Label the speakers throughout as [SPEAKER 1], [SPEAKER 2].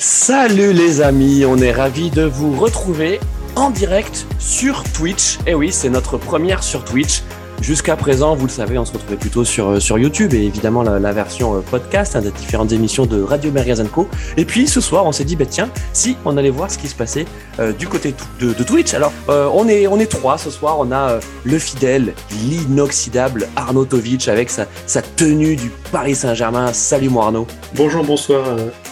[SPEAKER 1] Salut les amis, on est ravis de vous retrouver en direct sur Twitch. Et eh oui, c'est notre première sur Twitch. Jusqu'à présent, vous le savez, on se retrouvait plutôt sur, euh, sur YouTube et évidemment la, version euh, podcast hein, des différentes émissions de Radio Co. Et puis ce soir, on s'est dit, bah, tiens, si on allait voir ce qui se passait euh, du côté de, Twitch. Alors, on, est, on est trois ce soir. On a le fidèle, l'inoxydable Arnaud Tovic avec sa, sa tenue du Paris Saint-Germain. Salut moi Arnaud.
[SPEAKER 2] Bonjour, bonsoir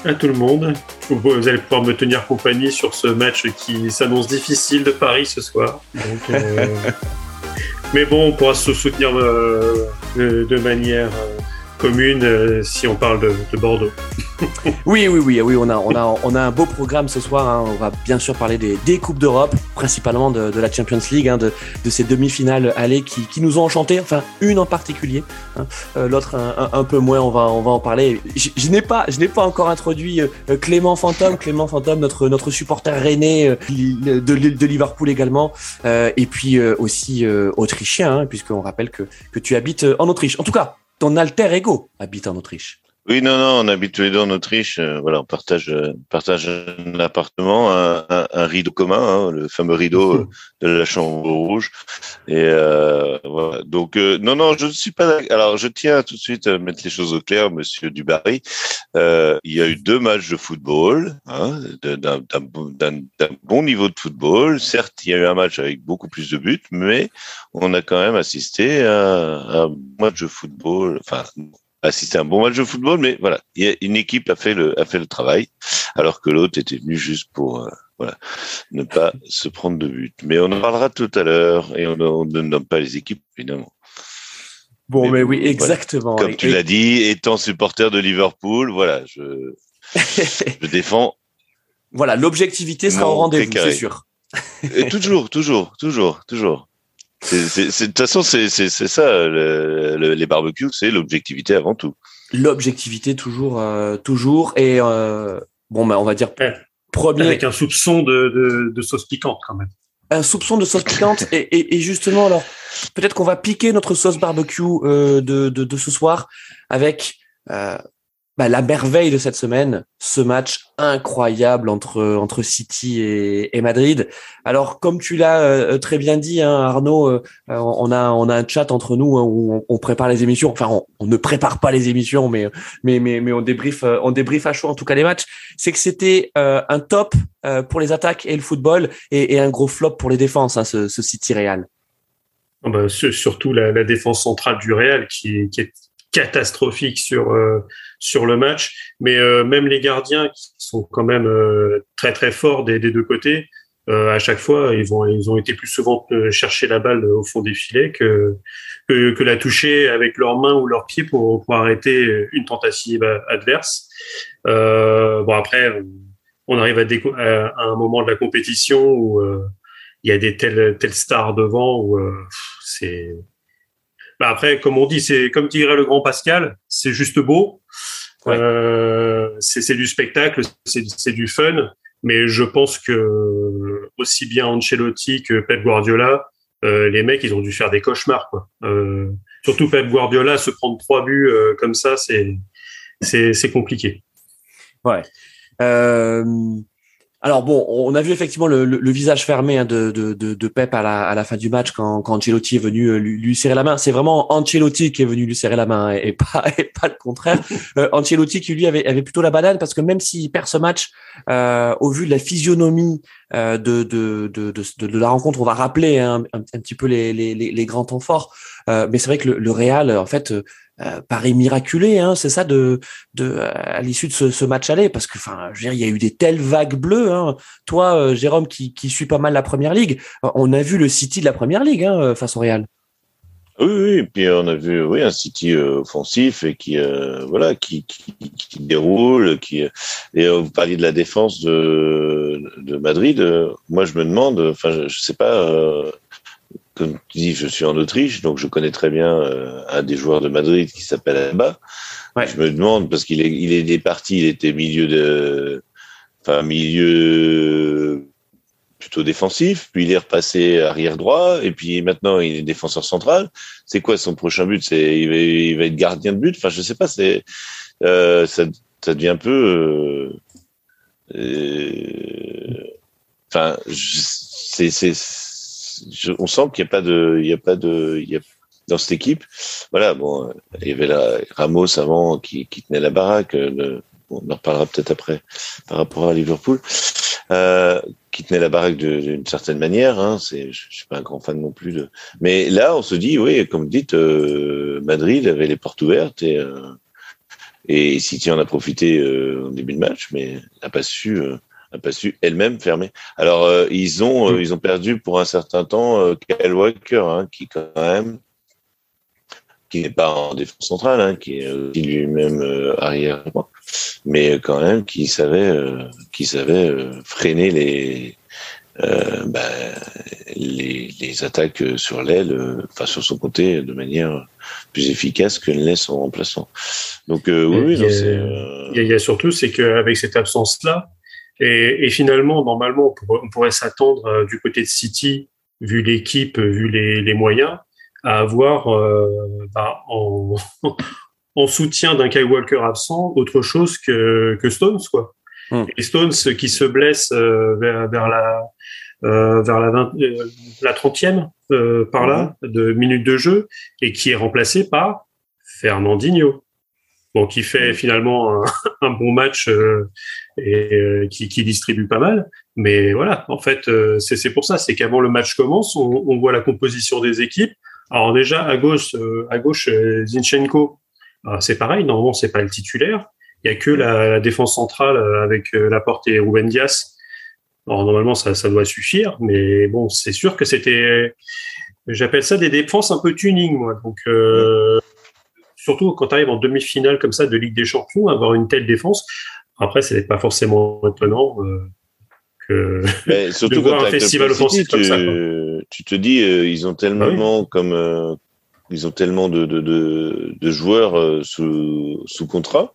[SPEAKER 2] à tout le monde. Vous allez pouvoir me tenir compagnie sur ce match qui s'annonce difficile de Paris ce soir. Donc, Mais bon, on pourra se soutenir euh, de, manière euh, commune euh, si on parle de, Bordeaux.
[SPEAKER 1] oui, oui, oui, oui, on a, on a, on a un beau programme ce soir. Hein. On va bien sûr parler des, des coupes d'Europe, principalement de, de, la Champions League, hein, de, de, ces demi-finales allées qui, qui, nous ont enchantés. Enfin, une en particulier, hein. euh, l'autre un, peu moins. On va, on va en parler. Je, je n'ai pas, je n'ai pas encore introduit euh, Clément Fantôme, Clément Fantôme, notre notre supporter rennais de, de Liverpool également, et puis aussi autrichien, puisqu'on rappelle que que tu habites en Autriche. En tout cas ton alter ego habite en Autriche.
[SPEAKER 3] Oui, non, non, on habite tous les deux en Autriche. Euh, voilà, on partage, euh, partage un appartement, un, un, rideau commun, hein, le fameux rideau euh, de la chambre rouge. Et voilà. Donc, non, non, je ne suis pas. Alors, je tiens tout de suite à mettre les choses au clair, Monsieur Dubarry. il y a eu deux matchs de football, hein, d'un bon niveau de football. Certes, il y a eu un match avec beaucoup plus de buts, mais on a quand même assisté à, à un match de football. Enfin, assisté à un bon match de football, mais voilà, une équipe a fait le, a fait le travail, alors que l'autre était venu juste pour, euh, voilà, ne pas se prendre de but. Mais on en parlera tout à l'heure et on, ne nomme pas les équipes, évidemment.
[SPEAKER 1] Bon, mais, oui, exactement.
[SPEAKER 3] Comme tu l'as dit, étant supporter de Liverpool, voilà, je, je défends.
[SPEAKER 1] Voilà, l'objectivité sera au rendez-vous, c'est sûr.
[SPEAKER 3] Et toujours, toujours, toujours, toujours. De toute façon, c'est ça, les barbecues, c'est l'objectivité avant tout.
[SPEAKER 1] L'objectivité toujours, euh, toujours. Et euh, bon, ben, on va dire
[SPEAKER 2] premier. Avec un soupçon de, de, sauce piquante quand même.
[SPEAKER 1] Un soupçon de sauce piquante. et, et, justement, alors, peut-être qu'on va piquer notre sauce barbecue euh, de, de, de, ce soir avec bah, la merveille de cette semaine, ce match incroyable entre entre City et, et Madrid. Alors comme tu l'as euh, très bien dit, hein, Arnaud, euh, on a on a un chat entre nous hein, où on, prépare les émissions. Enfin, on, ne prépare pas les émissions, mais mais mais mais on débrief euh, on débrief à chaud en tout cas les matchs. C'est que c'était un top pour les attaques et le football et, et un gros flop pour les défenses, hein, ce, ce City Real.
[SPEAKER 2] Ah bah, surtout la, la, défense centrale du Real qui, qui est catastrophique sur sur le match. Mais euh, même les gardiens qui sont quand même euh, très très forts des, deux côtés, euh, à chaque fois, ils vont, ils ont été plus souvent chercher la balle au fond des filets que, que, la toucher avec leurs mains ou leurs pieds pour, arrêter une tentative adverse. Euh, bon après, on arrive à, à, un moment de la compétition où il y a des telles, telles stars devant où c'est bah après, comme on dit, c'est comme dirait le grand Pascal, c'est juste beau. Euh, c'est du spectacle, c'est du fun. Mais je pense que aussi bien Ancelotti que Pep Guardiola, euh, les mecs, ils ont dû faire des cauchemars. Quoi. Euh, surtout Pep Guardiola, se prendre trois buts euh, comme ça, c'est c'est compliqué.
[SPEAKER 1] Ouais. Alors bon, on a vu effectivement le, visage fermé hein, de, de, Pep à la, à la, fin du match quand, quand Ancelotti est venu euh, lui, serrer la main. C'est vraiment Ancelotti qui est venu lui serrer la main hein, et pas, et pas le contraire. Euh, Ancelotti qui lui avait, avait plutôt la banane parce que même s'il perd ce match, euh, au vu de la physionomie de, de, de, de, la rencontre, on va rappeler hein, un, petit peu les, les, les, grands temps forts. mais c'est vrai que le, Real, en fait euh, paraît miraculé, hein, c'est ça de, de à l'issue de ce, ce, match aller, parce que enfin, je il y a eu des telles vagues bleues. Hein. Toi, euh, Jérôme, qui, qui suit pas mal la première ligue, euh, on a vu le City de la première ligue hein, face au Real.
[SPEAKER 3] Oui, oui, et puis on a vu oui un City offensif et qui voilà qui, qui, qui, déroule, qui et vous parliez de la défense de, de Madrid. moi, je me demande, enfin, je, je sais pas comme tu dis, je suis en Autriche, donc je connais très bien euh, un des joueurs de Madrid qui s'appelle Alba. Je me demande parce qu'il est, il est parti, il était milieu de, enfin milieu plutôt défensif, puis il est repassé arrière droit, et puis maintenant il est défenseur central. C'est quoi son prochain but? C'est il va, être gardien de but? Enfin, je sais pas. C'est euh, ça, devient un peu. Euh, enfin, c'est, on sent qu'il n'y a pas de, il y a pas de, il y a, dans cette équipe, voilà, bon, il y avait la Ramos avant qui, tenait la baraque, on en reparlera peut-être après par rapport à Liverpool, euh, qui tenait la baraque d'une certaine manière. Hein, c'est, je, suis pas un grand fan non plus de. Mais là, on se dit, oui, comme vous dites, euh, Madrid avait les portes ouvertes et euh, et City en a profité euh, au début de match, mais n'a pas su. Euh, n'a pas su elle-même fermer. Alors euh, ils ont ils ont perdu pour un certain temps Kyle Walker, hein, qui quand même qui n'est pas en défense centrale, hein, qui est lui-même arrière mais quand même qui savait, euh, qui savait euh, freiner les, euh, bah, les, les, attaques sur l'aile, enfin sur son côté, de manière plus efficace que ne laisse son remplaçant. Donc oui,
[SPEAKER 2] il, y a, il y a surtout, c'est qu'avec cette absence-là, et, et, finalement, normalement, on pourrait, s'attendre du côté de City, vu l'équipe, vu les, les, moyens, à avoir euh, bah, en, en soutien d'un Kyle Walker absent autre chose que, que Stones quoi. Hmm. Et Stones qui se blesse euh, vers, vers, la euh, vers la, 20, euh, la 30e euh, par là hmm. de minutes de jeu et qui est remplacé par Fernandinho. Bon, qui fait hmm. finalement un, un, bon match et qui, qui, distribue pas mal. Mais voilà, en fait, c'est pour ça, c'est qu'avant le match commence, on, on, voit la composition des équipes. Alors déjà à gauche, à gauche Zinchenko ah, c'est pareil, normalement c'est pas le titulaire. Il y a que la, défense centrale euh, avec la euh, Laporte et Ruben Dias. Alors normalement ça, ça doit suffire, mais bon c'est sûr que c'était, j'appelle ça des défenses un peu tuning moi. Donc euh, surtout quand tu arrives en demi-finale comme ça de Ligue des Champions, avoir une telle défense. Après c'est pas forcément étonnant. que
[SPEAKER 3] mais surtout de voir un festival offensif comme ça. Tu te dis, ils ont tellement ah comme ils ont tellement de, de, de, de joueurs euh, sous, sous contrat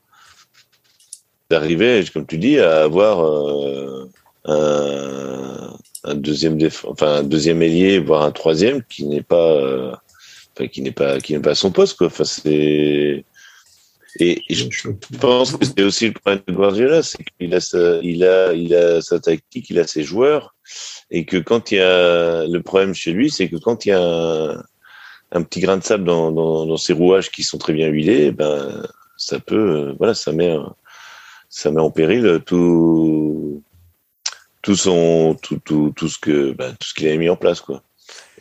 [SPEAKER 3] d'arriver, comme tu dis, à avoir euh, un, un, deuxième enfin un deuxième ailier, voire un troisième qui n'est pas, euh, enfin, qui n'est pas, qui n'est pas à son poste, quoi. Enfin, c'est et, je pense que c'est aussi le problème de Guardiola, c'est qu'il a sa, il a, il a sa tactique, il a ses joueurs, et que quand il y a le problème chez lui, c'est que quand il y a un, un petit grain de sable dans, dans, dans, ces rouages qui sont très bien huilés, ben ça peut, euh, voilà, ça met, ça met en péril tout, tout son, tout, tout, tout ce que, ben, tout ce qu'il avait mis en place, quoi.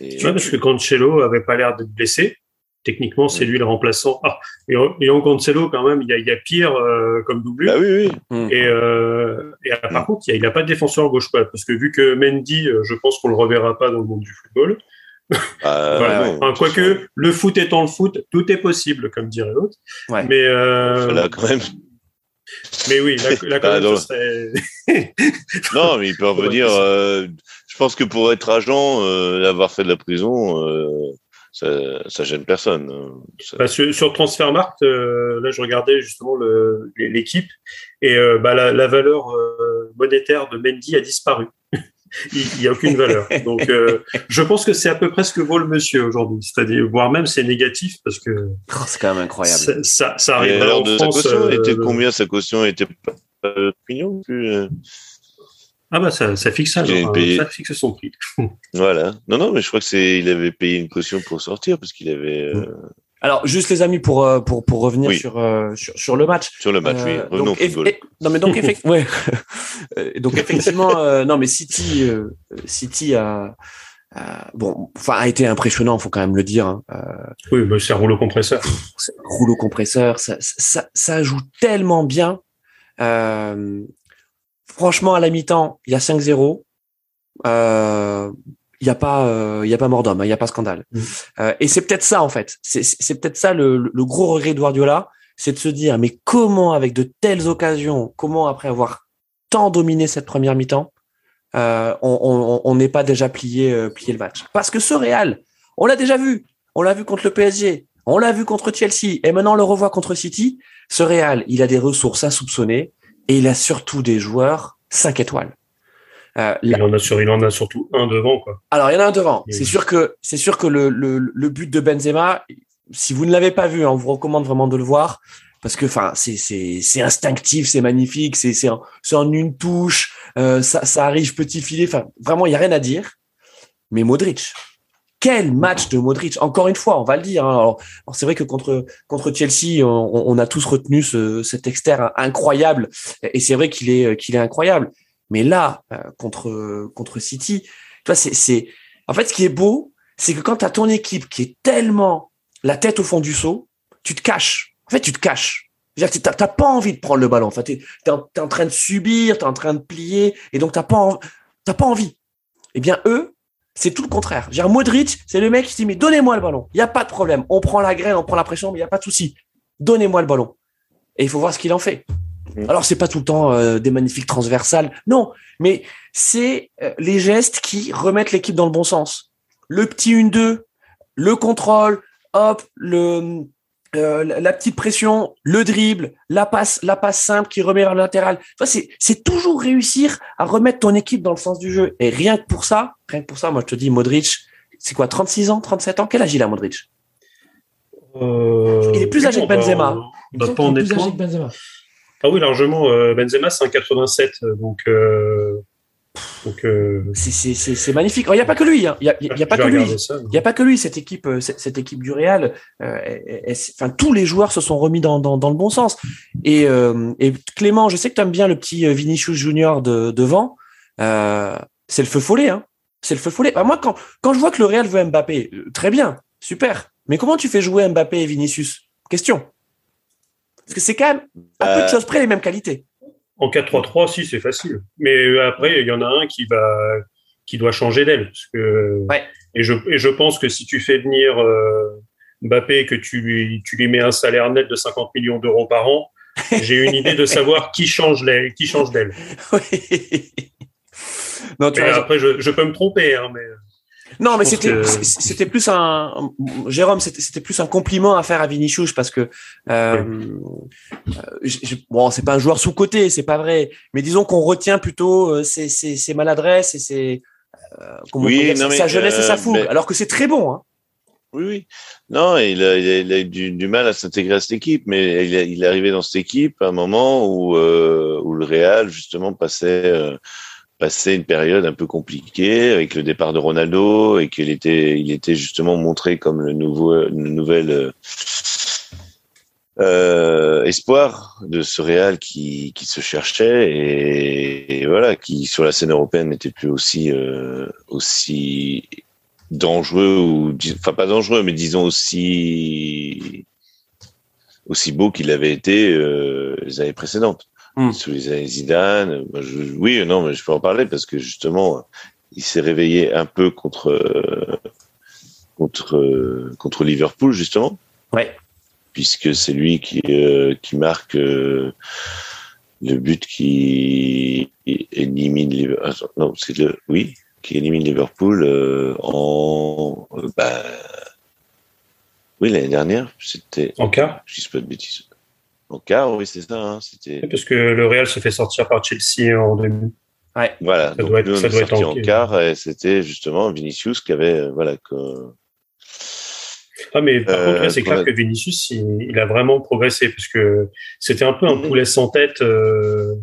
[SPEAKER 2] Et, tu vois, parce que Cancelo avait pas l'air d'être blessé. Techniquement, c'est lui le remplaçant. Ah, et, et en Cancelo, quand même, il y a, il y a pire euh, comme doublure.
[SPEAKER 3] Ah oui, oui.
[SPEAKER 2] Mm. Et, euh, et par mm. contre, il n'a a pas de défenseur gauche, quoi, parce que vu que Mendy, euh, je pense qu'on le reverra pas dans le monde du football. Euh, quoique, le foot étant le foot, tout est possible, comme dirait l'autre. Mais
[SPEAKER 3] euh... quand même.
[SPEAKER 2] Mais oui, là, quand même, serait...
[SPEAKER 3] non, mais il peut revenir. Euh, je pense que pour être agent, euh, avoir fait de la prison, euh, ça, ça gêne personne. Hein.
[SPEAKER 2] Bah, sur, sur Transfermarkt, euh, là, je regardais justement l'équipe et bah, la, la, valeur monétaire de Mendy a disparu il n'y a aucune valeur. Donc, euh, je pense que c'est à peu près ce que vaut le monsieur aujourd'hui. C'est-à-dire, voire même c'est négatif parce que.
[SPEAKER 1] Oh, c'est quand même incroyable.
[SPEAKER 2] Ça, ça arrive.
[SPEAKER 3] en de France, sa caution euh, était combien sa caution? Était pas plus. Euh
[SPEAKER 2] ah bah ça, ça fixe ça, genre, payé... ça fixe son prix.
[SPEAKER 3] voilà. Non non, mais je crois que c'est, il avait payé une caution pour sortir parce qu'il avait. Euh...
[SPEAKER 1] Alors, juste les amis, pour euh, pour pour revenir sur, euh, sur, sur le match.
[SPEAKER 3] Sur le match, oui. Euh, Revenons donc, football.
[SPEAKER 1] non, mais donc effectivement, ouais. donc effectivement, non, mais City City a, bon, enfin a été impressionnant, faut quand même le dire. Hein.
[SPEAKER 2] oui, mais c'est un rouleau compresseur.
[SPEAKER 1] rouleau compresseur, ça, ça ça joue tellement bien. Franchement, à la mi-temps, il y a 5-0. Euh, il n'y a pas il euh, y a pas mort d'homme, il n'y a pas scandale. Mm. Euh, et c'est peut-être ça en fait. C'est peut-être ça le, le, gros regret de Guardiola, c'est de se dire mais comment avec de telles occasions, comment après avoir tant dominé cette première mi-temps, euh, on n'est pas déjà plié plié le match? Parce que ce Real, on l'a déjà vu, on l'a vu contre le PSG, on l'a vu contre Chelsea, et maintenant on le revoit contre City. Ce Real, il a des ressources insoupçonnées et il a surtout des joueurs 5 étoiles.
[SPEAKER 2] Euh, il, en a sur, il en a surtout un devant. Quoi.
[SPEAKER 1] Alors, il y en a un devant. C'est sûr que, c'est sûr que le, le, le, but de Benzema, si vous ne l'avez pas vu, hein, on vous recommande vraiment de le voir. parce que enfin c'est c'est c'est instinctif, c'est magnifique, c'est c'est en, en une touche, euh, ça ça arrive petit filet, enfin vraiment il y a rien à dire. Mais Modric, quel match de Modric Encore une fois, on va le dire. Hein. Alors, c'est vrai que contre contre Chelsea, on, on a tous retenu ce, cet externe incroyable, et c'est vrai qu'il est qu'il est incroyable. Mais là, euh, contre contre City, tu vois, c'est c'est en fait ce qui est beau, c'est que quand tu as ton équipe qui est tellement la tête au fond du seau, tu te caches. En fait, tu te caches. Tu n'as pas envie de prendre le ballon. Enfin, tu es, en train de subir, tu es en train de plier, et donc tu pas, pas envie. Eh bien, eux, c'est tout le contraire. J'ai Modric, c'est le mec qui dit, mais donnez-moi le ballon. Il n'y a pas de problème. On prend la graine, on prend la pression, mais il n'y a pas de souci. Donnez-moi le ballon. Et il faut voir ce qu'il en fait. Mm. Alors, c'est pas tout le temps euh, des magnifiques transversales. Non, mais c'est euh, les gestes qui remettent l'équipe dans le bon sens. Le petit 1-2, le contrôle, hop, le, euh, la petite pression, le dribble, la passe, la passe simple qui remet vers le latéral. c'est, c'est toujours réussir à remettre ton équipe dans le sens du jeu. Et rien que pour ça, rien que pour ça, moi je te dis, Modric, c'est quoi, 36 ans, 37 ans? Quel âge il a, Modric? Euh, Il est plus âgé que Benzema.
[SPEAKER 2] Bah, pas plus âgé que Benzema. Ah oui, largement. Euh, Benzema, c'est un 87, donc donc euh...
[SPEAKER 1] c'est magnifique. Il n'y a pas que lui. Hein. Il n'y a, y a, pas que lui. Il y a pas que lui. Cette équipe, euh, cette, équipe du Real. Euh, enfin, tous les joueurs se sont remis dans, dans, dans le bon sens. Et, euh, et, Clément, je sais que tu aimes bien le petit euh, Vinicius Junior de, devant. Euh, c'est le feu follet. Hein. C'est le feu follet. Bah, moi, quand, quand je vois que le Real veut Mbappé, très bien, super. Mais comment tu fais jouer Mbappé et Vinicius? Question. Parce que c'est quand même à peu de choses près les mêmes qualités.
[SPEAKER 2] En 4-3-3, si, c'est facile. Mais euh, après, il y en a un qui va qui doit changer d'aile. que, et, je, et je pense que si tu fais venir euh, Mbappé et que tu lui, tu lui mets un salaire net de 50 millions d'euros par an, j'ai une idée de savoir qui change d'aile. Qui change d'aile. Oui. Non, après, je, je, peux me tromper, hein, mais.
[SPEAKER 1] Non, mais c'était c'était plus un Jérôme, c'était plus un compliment à faire à Vinicius parce que euh, bon, c'est pas un joueur sous côté, c'est pas vrai, mais disons qu'on retient plutôt euh, ses, ses, ses, maladresses et ses euh, oui, sa jeunesse et sa euh, fougue, alors que c'est très bon. Hein.
[SPEAKER 3] Oui, oui. Non, il a, il a, eu du, du, mal à s'intégrer à cette équipe, mais il, il, est arrivé dans cette équipe à un moment où, euh, où le Real, justement, passait, passé une période un peu compliquée avec le départ de Ronaldo et qu'il était, il était justement montré comme le nouveau, nouvel euh, euh, espoir de ce Real qui, qui se cherchait et, voilà, qui sur la scène européenne n'était plus aussi, euh, aussi dangereux ou, enfin pas dangereux, mais disons aussi, aussi beau qu'il avait été les années précédentes. Hmm. Sous les années Zidane. oui, non, mais je peux en parler parce que justement, il s'est réveillé un peu contre contre contre Liverpool justement.
[SPEAKER 1] Ouais.
[SPEAKER 3] Puisque c'est lui qui euh, qui marque euh, le but qui élimine Liverpool. Non, c'est le oui qui élimine Liverpool euh, en bah, oui l'année dernière. C'était
[SPEAKER 2] en quart.
[SPEAKER 3] Je dis pas de bêtises. En quart, oui, c'est ça. Hein, c'était...
[SPEAKER 2] Parce que le Real se fait sortir par Chelsea en demi.
[SPEAKER 1] Ouais.
[SPEAKER 3] Voilà, ça donc doit être, ça doit être en, quart et c'était justement Vinicius qui avait euh, voilà que.
[SPEAKER 2] Ah mais par euh, contre c'est clair que Vinicius il, a vraiment progressé parce que c'était un peu un mhm. poulet sans tête euh,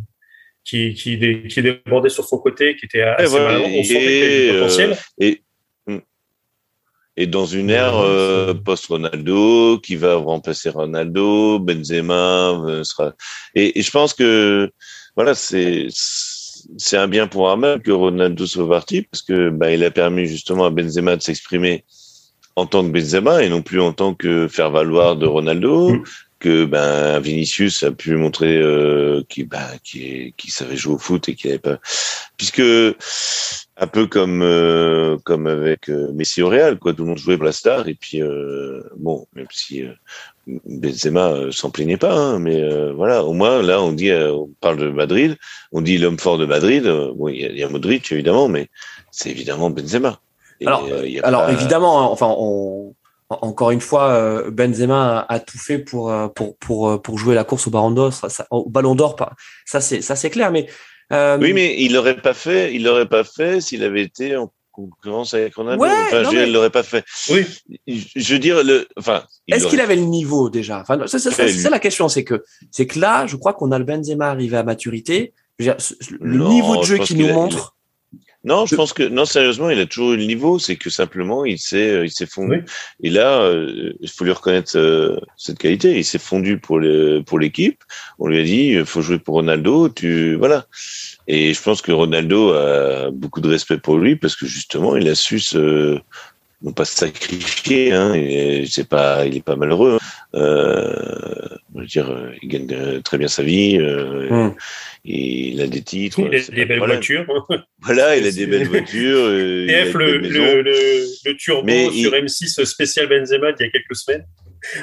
[SPEAKER 2] qui, qui, qui débordait sur son côté, qui était assez
[SPEAKER 3] voilà, on sentait potentiel. et et dans une ère euh, post-Ronaldo qui va remplacer Ronaldo, Benzema euh, sera. Et, et, je pense que voilà, c'est c'est un bien pour un mal que Ronaldo soit parti parce que bah, il a permis justement à Benzema de s'exprimer en tant que Benzema et non plus en tant que faire valoir de Ronaldo. Mm. Que ben Vinicius a pu montrer euh, qui ben qui, qui savait jouer au foot et qui avait pas puisque un peu comme euh, comme avec euh, Messi au Real, quoi. Tout le monde jouait pour la star et puis euh, bon, même si euh, Benzema s'en plaignait pas, hein, mais voilà, au moins là on dit, on parle de Madrid, on dit l'homme fort de Madrid. bon, il y, a, Modric évidemment, mais c'est évidemment Benzema.
[SPEAKER 1] alors, alors évidemment, hein, enfin, on, encore une fois, Benzema a, tout fait pour pour pour pour jouer la course au Ballon d'Or, au Ballon d'Or, ça c'est ça c'est clair, mais
[SPEAKER 3] euh, oui, mais il l'aurait pas fait. Il l'aurait pas fait s'il avait été en concurrence avec Ronaldo. enfin, je mais... l'aurait pas fait.
[SPEAKER 2] Oui.
[SPEAKER 3] Je veux dire, le, enfin.
[SPEAKER 1] Est-ce qu'il avait le niveau déjà? Enfin, c'est ça, la question, c'est que, c'est que là, je crois qu'on a le Benzema arrivé à maturité. Dire, le niveau de jeu qu'il nous montre.
[SPEAKER 3] Non, je pense que non, sérieusement, il a toujours eu le niveau. C'est que simplement, il s'est, euh, il s'est fondu. Et là, euh, il faut lui reconnaître euh, cette qualité. Il s'est fondu pour le pour l'équipe. On lui a dit, il faut jouer pour Ronaldo. Tu voilà. Et je pense que Ronaldo a beaucoup de respect pour lui parce que justement, il a su se non pas se sacrifier. Hein, c'est pas, il est pas malheureux. Hein. Euh, je veux dire, il gagne très bien sa vie. Euh, hum. il a des titres.
[SPEAKER 2] Il a des belles voitures.
[SPEAKER 3] Voilà, il a des belles voitures.
[SPEAKER 2] TF, le, le, le, le, turbo sur M6 spécial Benzema il y a quelques semaines.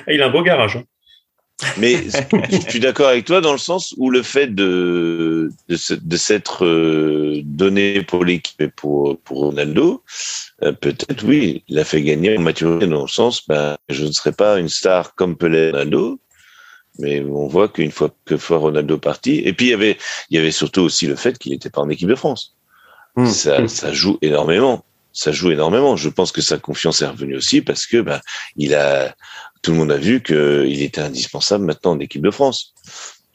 [SPEAKER 2] Il a un beau garage. Hein.
[SPEAKER 3] Mais je suis d'accord avec toi dans le sens où le fait de, de, s'être euh, donné pour l'équipe et pour, pour Ronaldo, euh, peut-être oui, il a fait gagner maturité dans le sens, ben, je ne serai pas une star comme Pelé Ronaldo, mais on voit qu'une fois que fois Ronaldo parti, et puis il y avait, il y avait surtout aussi le fait qu'il n'était pas en équipe de France. Mmh. Ça, ça joue énormément ça joue énormément. Je pense que sa confiance est revenue aussi parce que ben, il a tout le monde a vu qu'il était indispensable maintenant en équipe de France.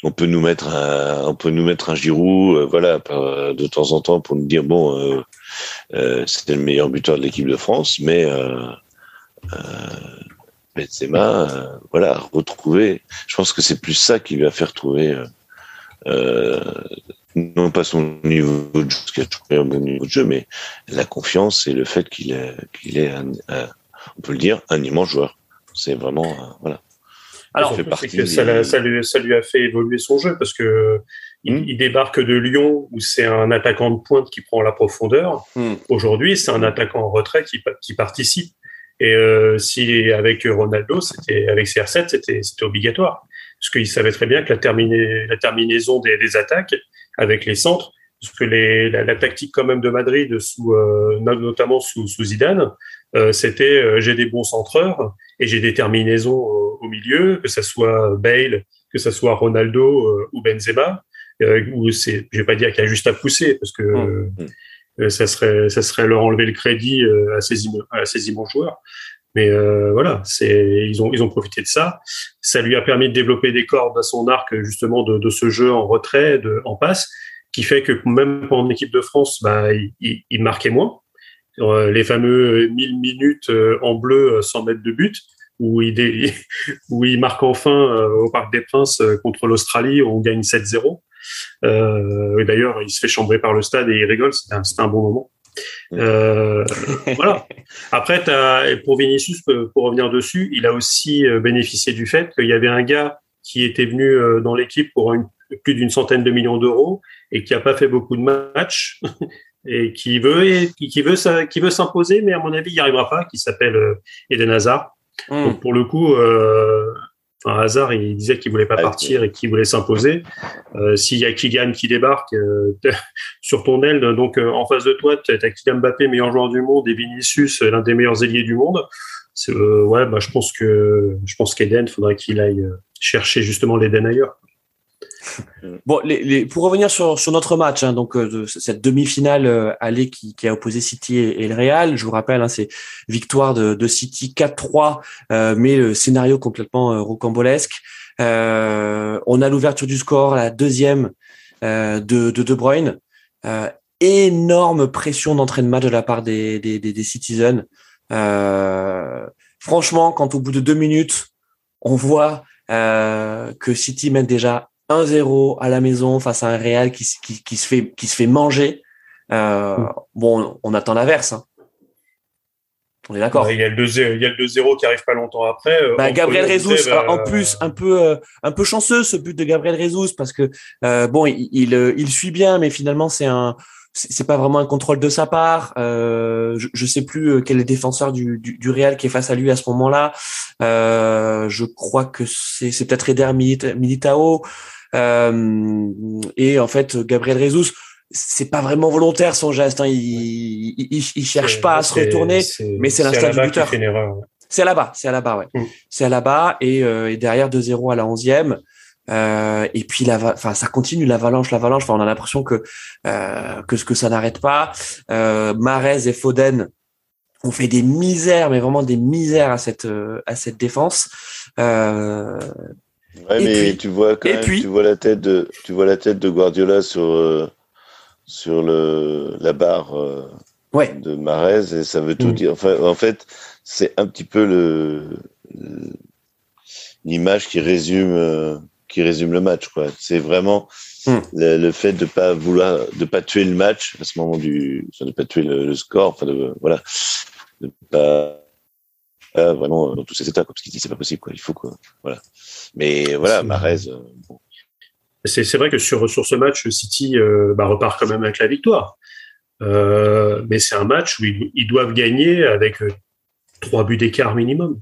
[SPEAKER 3] On peut nous mettre un, on peut nous mettre un Giroud, euh, voilà, de temps en temps pour nous dire bon, euh, euh, c'était le meilleur buteur de l'équipe de France, mais euh, Benzema, voilà, retrouver. Je pense que c'est plus ça qui va faire trouver non pas son niveau de jeu, a niveau de jeu, mais la confiance et le fait qu'il est, qu'il est un, on peut le dire, un immense joueur. C'est vraiment euh, voilà.
[SPEAKER 2] Alors, ça, que ça, ça, lui, ça, lui, a fait évoluer son jeu parce que il, hmm. débarque de Lyon où c'est un attaquant de pointe qui prend la profondeur. Hmm. Aujourd'hui, c'est un attaquant en retrait qui, qui participe. Et euh, si avec Ronaldo, c'était avec CR7, c'était c'était obligatoire parce qu'il savait très bien que la, la terminaison des, des, attaques avec les centres, parce que les, la, la, tactique quand même de Madrid sous euh, notamment sous, sous Zidane, euh, c'était euh, j'ai des bons centreurs et j'ai des terminaisons au, milieu, que ça soit Bale, que ça soit Ronaldo euh, ou Benzema, où c'est, je vais pas dire qu'il y a juste à pousser parce que mmh. ça serait ça serait leur enlever le crédit à ces à ces immenses joueurs. Mais voilà, c'est ils ont ils ont profité de ça. Ça lui a permis de développer des cordes à son arc justement de, de ce jeu en retrait, de, en passe, qui fait que même en équipe de France, bah, il, il marquait moins euh, les fameux 1000 minutes euh, en bleu sans mettre de but, où il, où il marque enfin euh, au Parc des Princes contre l'Australie, on gagne 7-0. Euh, D'ailleurs, il se fait chambrer par le stade et il rigole, c'était un, un, bon moment. Euh, voilà. Après, as, pour Vinicius, pour revenir dessus, il a aussi bénéficié du fait qu'il y avait un gars qui était venu dans l'équipe pour une, plus d'une centaine de millions d'euros et qui a pas fait beaucoup de matchs et qui veut qui veut qui veut s'imposer, mais à mon avis, il n'y arrivera pas. Qui s'appelle euh, Eden Hazard. Hmm. Donc pour le coup, euh, enfin Hazard, il disait qu'il voulait pas partir et qu'il voulait s'imposer. Euh, S'il y a Kylian qui débarque euh, sur ton aile, donc euh, en face de toi, tu as Kylian Mbappé, meilleur joueur du monde, et Vinicius, l'un des meilleurs ailiers du monde. ouais, bah je pense que je pense qu'Eden, faudrait qu'il aille chercher justement l'Eden ailleurs.
[SPEAKER 1] Bon, les, les, pour revenir sur, sur notre match, hein, donc euh, cette demi-finale euh, aller qui, qui, a opposé City et, le Real, je vous rappelle, hein, c'est victoire de, de City 4-3, euh, mais le scénario complètement euh, rocambolesque. on a l'ouverture du score, la deuxième de, de De Bruyne. énorme pression d'entrée de la part des, des, des, des Citizens. franchement, quand au bout de deux minutes, on voit que City mène déjà 1-0 à la maison face à un Real qui, qui, qui, se fait qui se fait manger. Euh, mm. bon, on attend l'inverse. Hein. On est d'accord.
[SPEAKER 2] Il y a le 2-0 qui arrive pas longtemps après.
[SPEAKER 1] Euh, bah, Gabriel Jesus, en bah, plus un peu euh, un peu chanceux ce but de Gabriel Jesus parce que euh, bon, il, il, il suit bien, mais finalement c'est un c'est pas vraiment un contrôle de sa part. Euh, je, je sais plus euh, quel est le défenseur du, du, du, Real qui est face à lui à ce moment-là. Euh, je crois que c'est peut-être Eder Militao. Euh, et en fait, Gabriel Jesus, c'est pas vraiment volontaire son geste. Hein. Il, il, il, cherche pas à se retourner, mais c'est l'instinct du buteur. C'est là-bas, c'est là-bas, ouais. Mm. C'est là-bas et, euh, et derrière 2-0 à la 11e. Euh, et puis la, enfin ça continue l'avalanche, l'avalanche. Enfin, on a l'impression que euh, que ce que ça n'arrête pas. Euh, Marez et Foden ont fait des misères, mais vraiment des misères à cette à cette défense.
[SPEAKER 3] Euh, ouais, mais tu vois quand même, tu vois la tête de tu vois la tête de Guardiola sur sur le la barre
[SPEAKER 1] ouais.
[SPEAKER 3] de Marez et ça veut tout mm. dire. Enfin, en fait, c'est un petit peu le l'image qui résume qui résume le match. Quoi. C'est vraiment hmm. le, fait de pas vouloir, de pas tuer le match à ce moment du, enfin, de pas tuer le, score, enfin de voilà, de pas, vraiment dans tous ces états, quoi, parce qu'il dit c'est pas possible, quoi. Il faut quoi, voilà. Mais voilà, Marez. Euh,
[SPEAKER 2] c'est vrai que sur sur ce match, City euh, bah, repart quand même avec la victoire. Euh, mais c'est un match où ils, doivent gagner avec euh, trois buts d'écart minimum.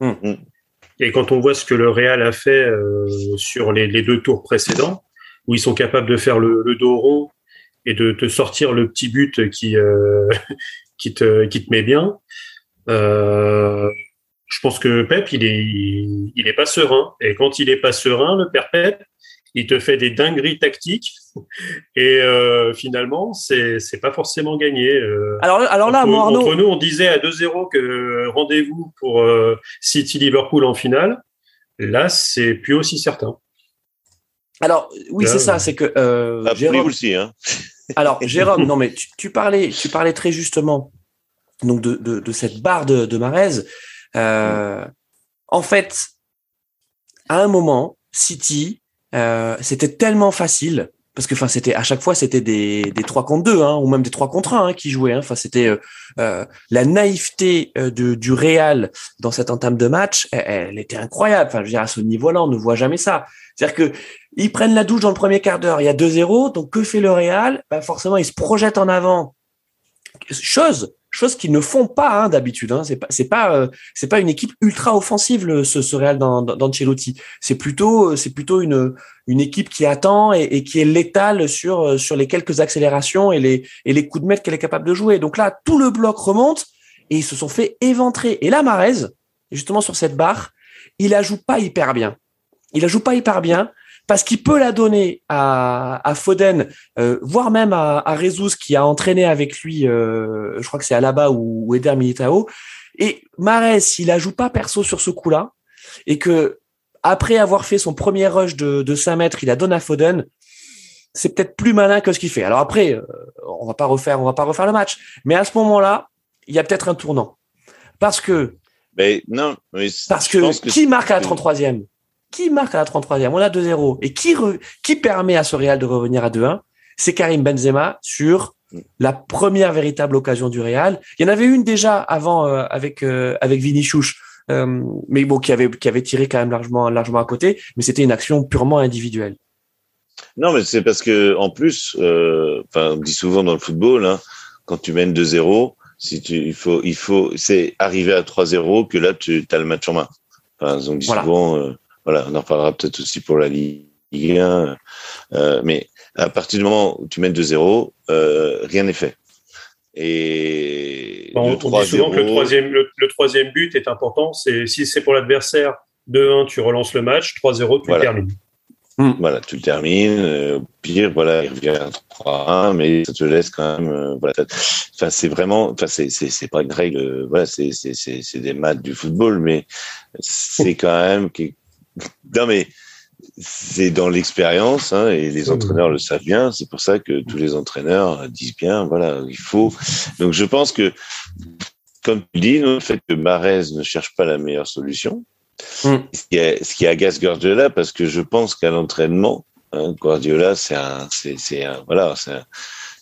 [SPEAKER 2] Hmm. Hmm. Et quand on voit ce que le Real a fait euh, sur les, les, deux tours précédents, où ils sont capables de faire le, le dos rond et de te sortir le petit but qui euh, qui te qui te met bien, euh, je pense que Pep il est il est pas serein. Et quand il est pas serein, le père Pep, il te fait des dingueries tactiques et euh, finalement c'est c'est pas forcément gagné. Euh,
[SPEAKER 1] alors alors là,
[SPEAKER 2] entre,
[SPEAKER 1] Arnaud...
[SPEAKER 2] entre nous on disait à 2-0 que rendez-vous pour euh, City Liverpool en finale. Là c'est plus aussi certain.
[SPEAKER 1] Alors oui c'est ça, c'est que euh,
[SPEAKER 3] ah, Jérôme aussi hein.
[SPEAKER 1] alors Jérôme, non mais tu, tu, parlais tu parlais très justement donc de de, de cette barre de de Marez. Euh, en fait, à un moment, City euh, c'était tellement facile parce que enfin c'était à chaque fois c'était des des 3 contre 2 hein, ou même des 3 contre 1 hein, qui jouaient hein. enfin c'était euh, euh, la naïveté de, du Real dans cette entame de match elle, était incroyable enfin je veux dire à ce niveau-là on ne voit jamais ça c'est-à-dire que ils prennent la douche dans le premier quart d'heure il y a 2-0 donc que fait le Real? Ben forcément ils se projettent en avant chose chose qu'ils ne font pas hein, d'habitude. Hein. C'est c'est euh, c'est pas une équipe ultra offensive ce, Real d'Ancelotti. C'est plutôt c'est plutôt une équipe qui attend et, qui est létale sur euh, sur les quelques accélérations et les et les coups de mètre qu'elle est capable de jouer. Donc là tout le bloc remonte et ils se sont fait éventrer. Et là Marez justement sur cette barre, il la joue pas hyper bien. Il la joue pas hyper bien parce qu'il peut la donner à, à Foden, euh, voire même à, à Rezus qui a entraîné avec lui, euh, je crois que c'est Alaba ou, ou Eder Militao. Et Mares, s'il la joue pas perso sur ce coup-là, et que après avoir fait son premier rush de, de 5 mètres, il la donne à Foden, c'est peut-être plus malin que ce qu'il fait. Alors après, euh, on va pas refaire, on va pas refaire le match, mais à ce moment-là, il y a peut-être un tournant, parce que.
[SPEAKER 3] Mais non,
[SPEAKER 1] parce que, qui marque à la 33e qui marque à la 33e On a 2-0. Et qui, qui permet à ce Real de revenir à 2-1 C'est Karim Benzema sur la première véritable occasion du Real. Il y en avait une déjà avant euh, avec euh, avec Vinicius, euh, mais bon qui avait qui avait tiré quand même largement largement à côté, mais c'était une action purement individuelle.
[SPEAKER 3] Non, mais c'est parce que en plus, enfin, on dit souvent dans le football, hein, quand tu mènes 2-0, si tu, il faut, il faut, c'est arriver à 3-0 que là tu as le match en main. Enfin, on dit souvent, voilà, on en parlera peut-être aussi pour la Ligue 1. Euh, mais à partir du moment où tu mènes 2-0, euh, rien n'est fait. Et
[SPEAKER 2] on dit souvent que le troisième, le, troisième but est important. C'est si c'est pour l'adversaire 2-1, tu relances le match. 3-0, tu le termines.
[SPEAKER 3] Hmm. Voilà, tu le termines. Euh, pire, voilà, il revient 3-1, mais ça te laisse quand même. Euh, voilà, enfin, c'est vraiment, enfin, c'est c'est pas une règle. Voilà, c'est c'est c'est des maths du football, mais c'est quand même non, mais c'est dans l'expérience, hein, et les entraîneurs le savent bien. C'est pour ça que tous les entraîneurs disent bien, voilà, il faut. Donc, je pense que, comme tu dis, le fait que Marez ne cherche pas la meilleure solution, mm. ce, qui ce, qui agace Guardiola, parce que je pense qu'à l'entraînement, hein, Guardiola, c'est un, c'est, un, voilà, c'est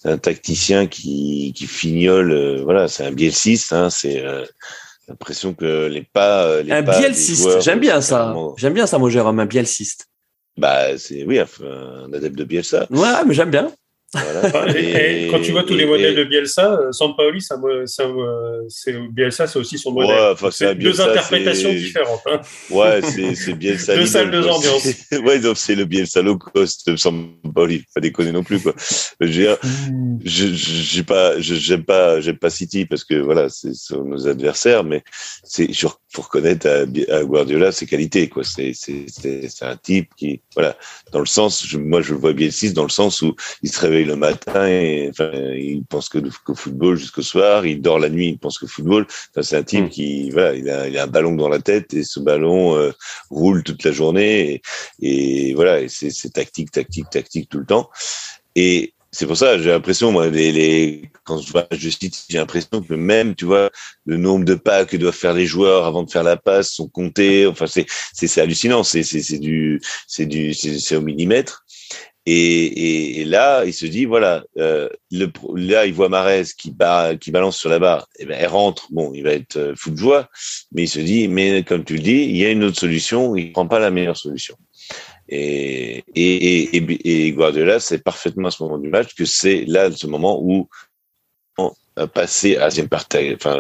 [SPEAKER 3] un, tacticien qui, qui fignole, euh, voilà, c'est un bielciste, hein, c'est euh, l'impression que les pas. Les
[SPEAKER 1] un bielciste, j'aime bien ça. J'aime bien ça, moi, Jérôme, un bielciste.
[SPEAKER 3] Bah, c'est oui, un adepte de Bielsa.
[SPEAKER 1] Ouais, mais j'aime bien.
[SPEAKER 2] Et, quand tu vois tous les modèles de Bielsa, euh, Sampaoli, ça, ça, c'est Bielsa, c'est aussi son modèle. Ouais, c'est deux interprétations différentes. Hein.
[SPEAKER 3] Ouais, c'est Bielsa.
[SPEAKER 2] deux salles, deux ambiances.
[SPEAKER 3] ouais, donc c'est le Bielsa low cost de Sampaoli. Pas déconner non plus, quoi. Je veux dire, je, j'ai pas, j'aime pas, j'aime pas City parce que voilà, c'est nos adversaires, mais c'est pour connaître à, Guardiola ses qualités. Quoi, c'est c'est un type qui voilà dans le sens, moi je le vois bien ici dans le sens où il se réveille le matin et enfin, il pense que qu'au football jusqu'au soir, il dort la nuit, il pense que football. Enfin, c'est un type mm. qui voilà, il a, il a un ballon dans la tête et ce ballon euh, roule toute la journée et, et voilà, et c'est tactique, tactique, tactique tout le temps. Et c'est pour ça, j'ai l'impression, moi, les, les, quand je vois j'ai l'impression que même, tu vois, le nombre de pas que doivent faire les joueurs avant de faire la passe sont comptés. Enfin, c'est, c'est, c'est hallucinant. C'est, c'est, c'est du, c'est du, c'est, au millimètre. Et, et, là, il se dit, voilà, euh, le, là, il voit Marez qui, bat, qui balance sur la barre. Et eh ben, elle rentre. Bon, il va être euh, fou de joie. Mais il se dit, mais comme tu le dis, il y a une autre solution. Il prend pas la meilleure solution. Et, et, et, et Guardiola c'est parfaitement à ce moment du match que c'est là ce moment où on a passé à la deuxième partie, enfin,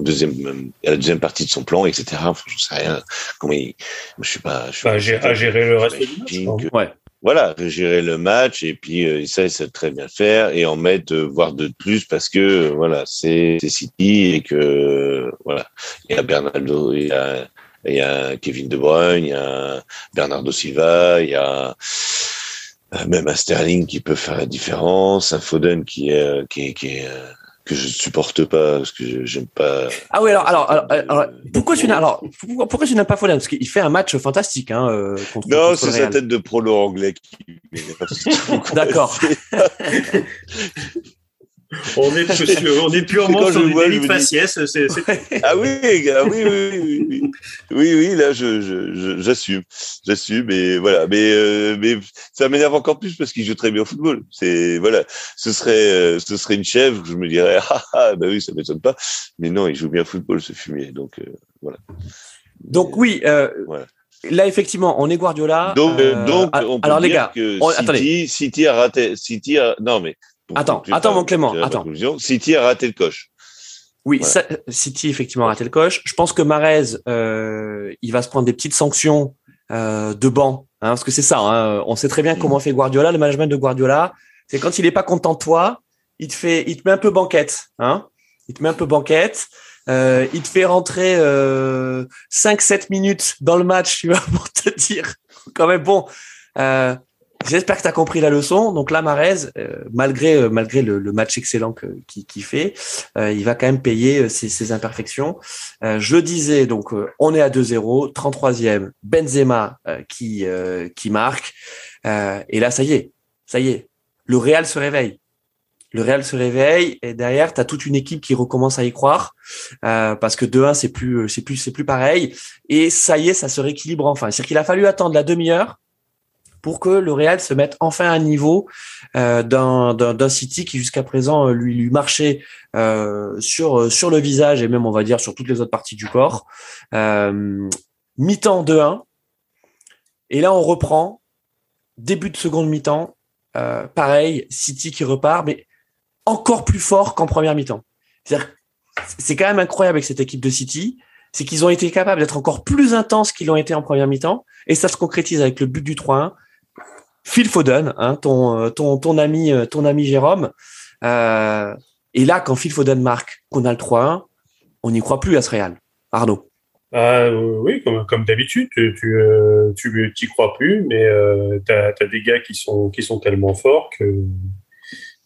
[SPEAKER 3] deuxième, à la deuxième partie de son plan, etc. Enfin, je sais rien. Comment il, je suis pas, je suis
[SPEAKER 2] pas, à gérer le reste du match.
[SPEAKER 3] ouais. Voilà, gérer le match et puis euh, ça, il sait très bien faire et en mettre euh, voire deux de plus parce que euh, voilà, c'est City et que voilà, il y a Bernardo, il y a il y a Kevin De Bruyne, il y a Bernardo Silva, il y a euh, même un Sterling qui peut faire la différence, un Foden qui est, euh, qui est, qui est euh, que je supporte pas parce que j'aime pas.
[SPEAKER 1] Ah oui alors alors, alors, pourquoi tu n'as alors pourquoi, tu n'aimes pas Foden? Parce qu'il fait un match fantastique hein
[SPEAKER 3] contre, Non c'est sa tête de prolo anglais qui.
[SPEAKER 1] D'accord.
[SPEAKER 2] on est, on est purement sur du délit de faciès.
[SPEAKER 3] Ah oui, ah oui, oui, oui, oui, oui, oui, là, je, j'assume, j'assume, mais voilà, mais, euh, mais ça m'énerve encore plus parce qu'il joue très bien au football. C'est voilà, ce serait, euh, ce serait une chèvre, je me dirais, ah, ah bah oui, ça m'étonne pas, mais non, il joue bien au football, ce fumier, donc euh, voilà.
[SPEAKER 1] Donc oui. Voilà. Là, effectivement, on est Guardiola.
[SPEAKER 3] Donc, donc on peut alors, dire les gars, que City, City a raté. City a, non, mais
[SPEAKER 1] attends, attends, mon Clément, attends.
[SPEAKER 3] City a raté le coche.
[SPEAKER 1] Oui, City effectivement a raté le coche. Je pense que Marez, euh, il va se prendre des petites sanctions euh, de banc, hein, parce que c'est ça. Hein, on sait très bien mm. comment fait Guardiola. Le management de Guardiola, c'est quand il est pas content de toi, il te fait, il te met un peu banquette, hein. Il te met un peu banquette. Euh, il te fait rentrer euh, 5-7 minutes dans le match, tu vois, pour te dire quand même bon. Euh, J'espère que tu as compris la leçon. Donc là, Marez, euh, malgré euh, malgré le, match excellent qu'il fait, euh, il va quand même payer ses, ses imperfections. je disais donc, on est à 2-0, 33e, Benzema qui qui marque. et là, ça y est, ça y est, le Real se réveille. Le Real se réveille et derrière, tu as toute une équipe qui recommence à y croire parce que 2-1, c'est plus c'est plus c'est plus pareil. Et ça y est, ça se rééquilibre enfin. C'est-à-dire qu'il a fallu attendre la demi-heure pour que le Real se mette enfin à niveau euh, d'un City qui jusqu'à présent euh, lui lui marchait euh, sur sur le visage et même on va dire sur toutes les autres parties du corps. Euh, mi-temps 2-1 et là on reprend début de seconde mi-temps. Euh, pareil, City qui repart, mais encore plus fort qu'en première mi-temps. C'est quand même incroyable avec cette équipe de City, c'est qu'ils ont été capables d'être encore plus intenses qu'ils l'ont été en première mi-temps, et ça se concrétise avec le but du 3-1. Phil Foden, hein, ton, euh, ton, ton, ami, euh, ton ami Jérôme. Euh, et là, quand Phil Foden marque, qu'on a le 3-1, on n'y croit plus à ce Real. Arnaud.
[SPEAKER 2] Ah, oui, comme, comme d'habitude, tu tu tu crois plus, mais tu as, des gars qui sont qui sont tellement forts que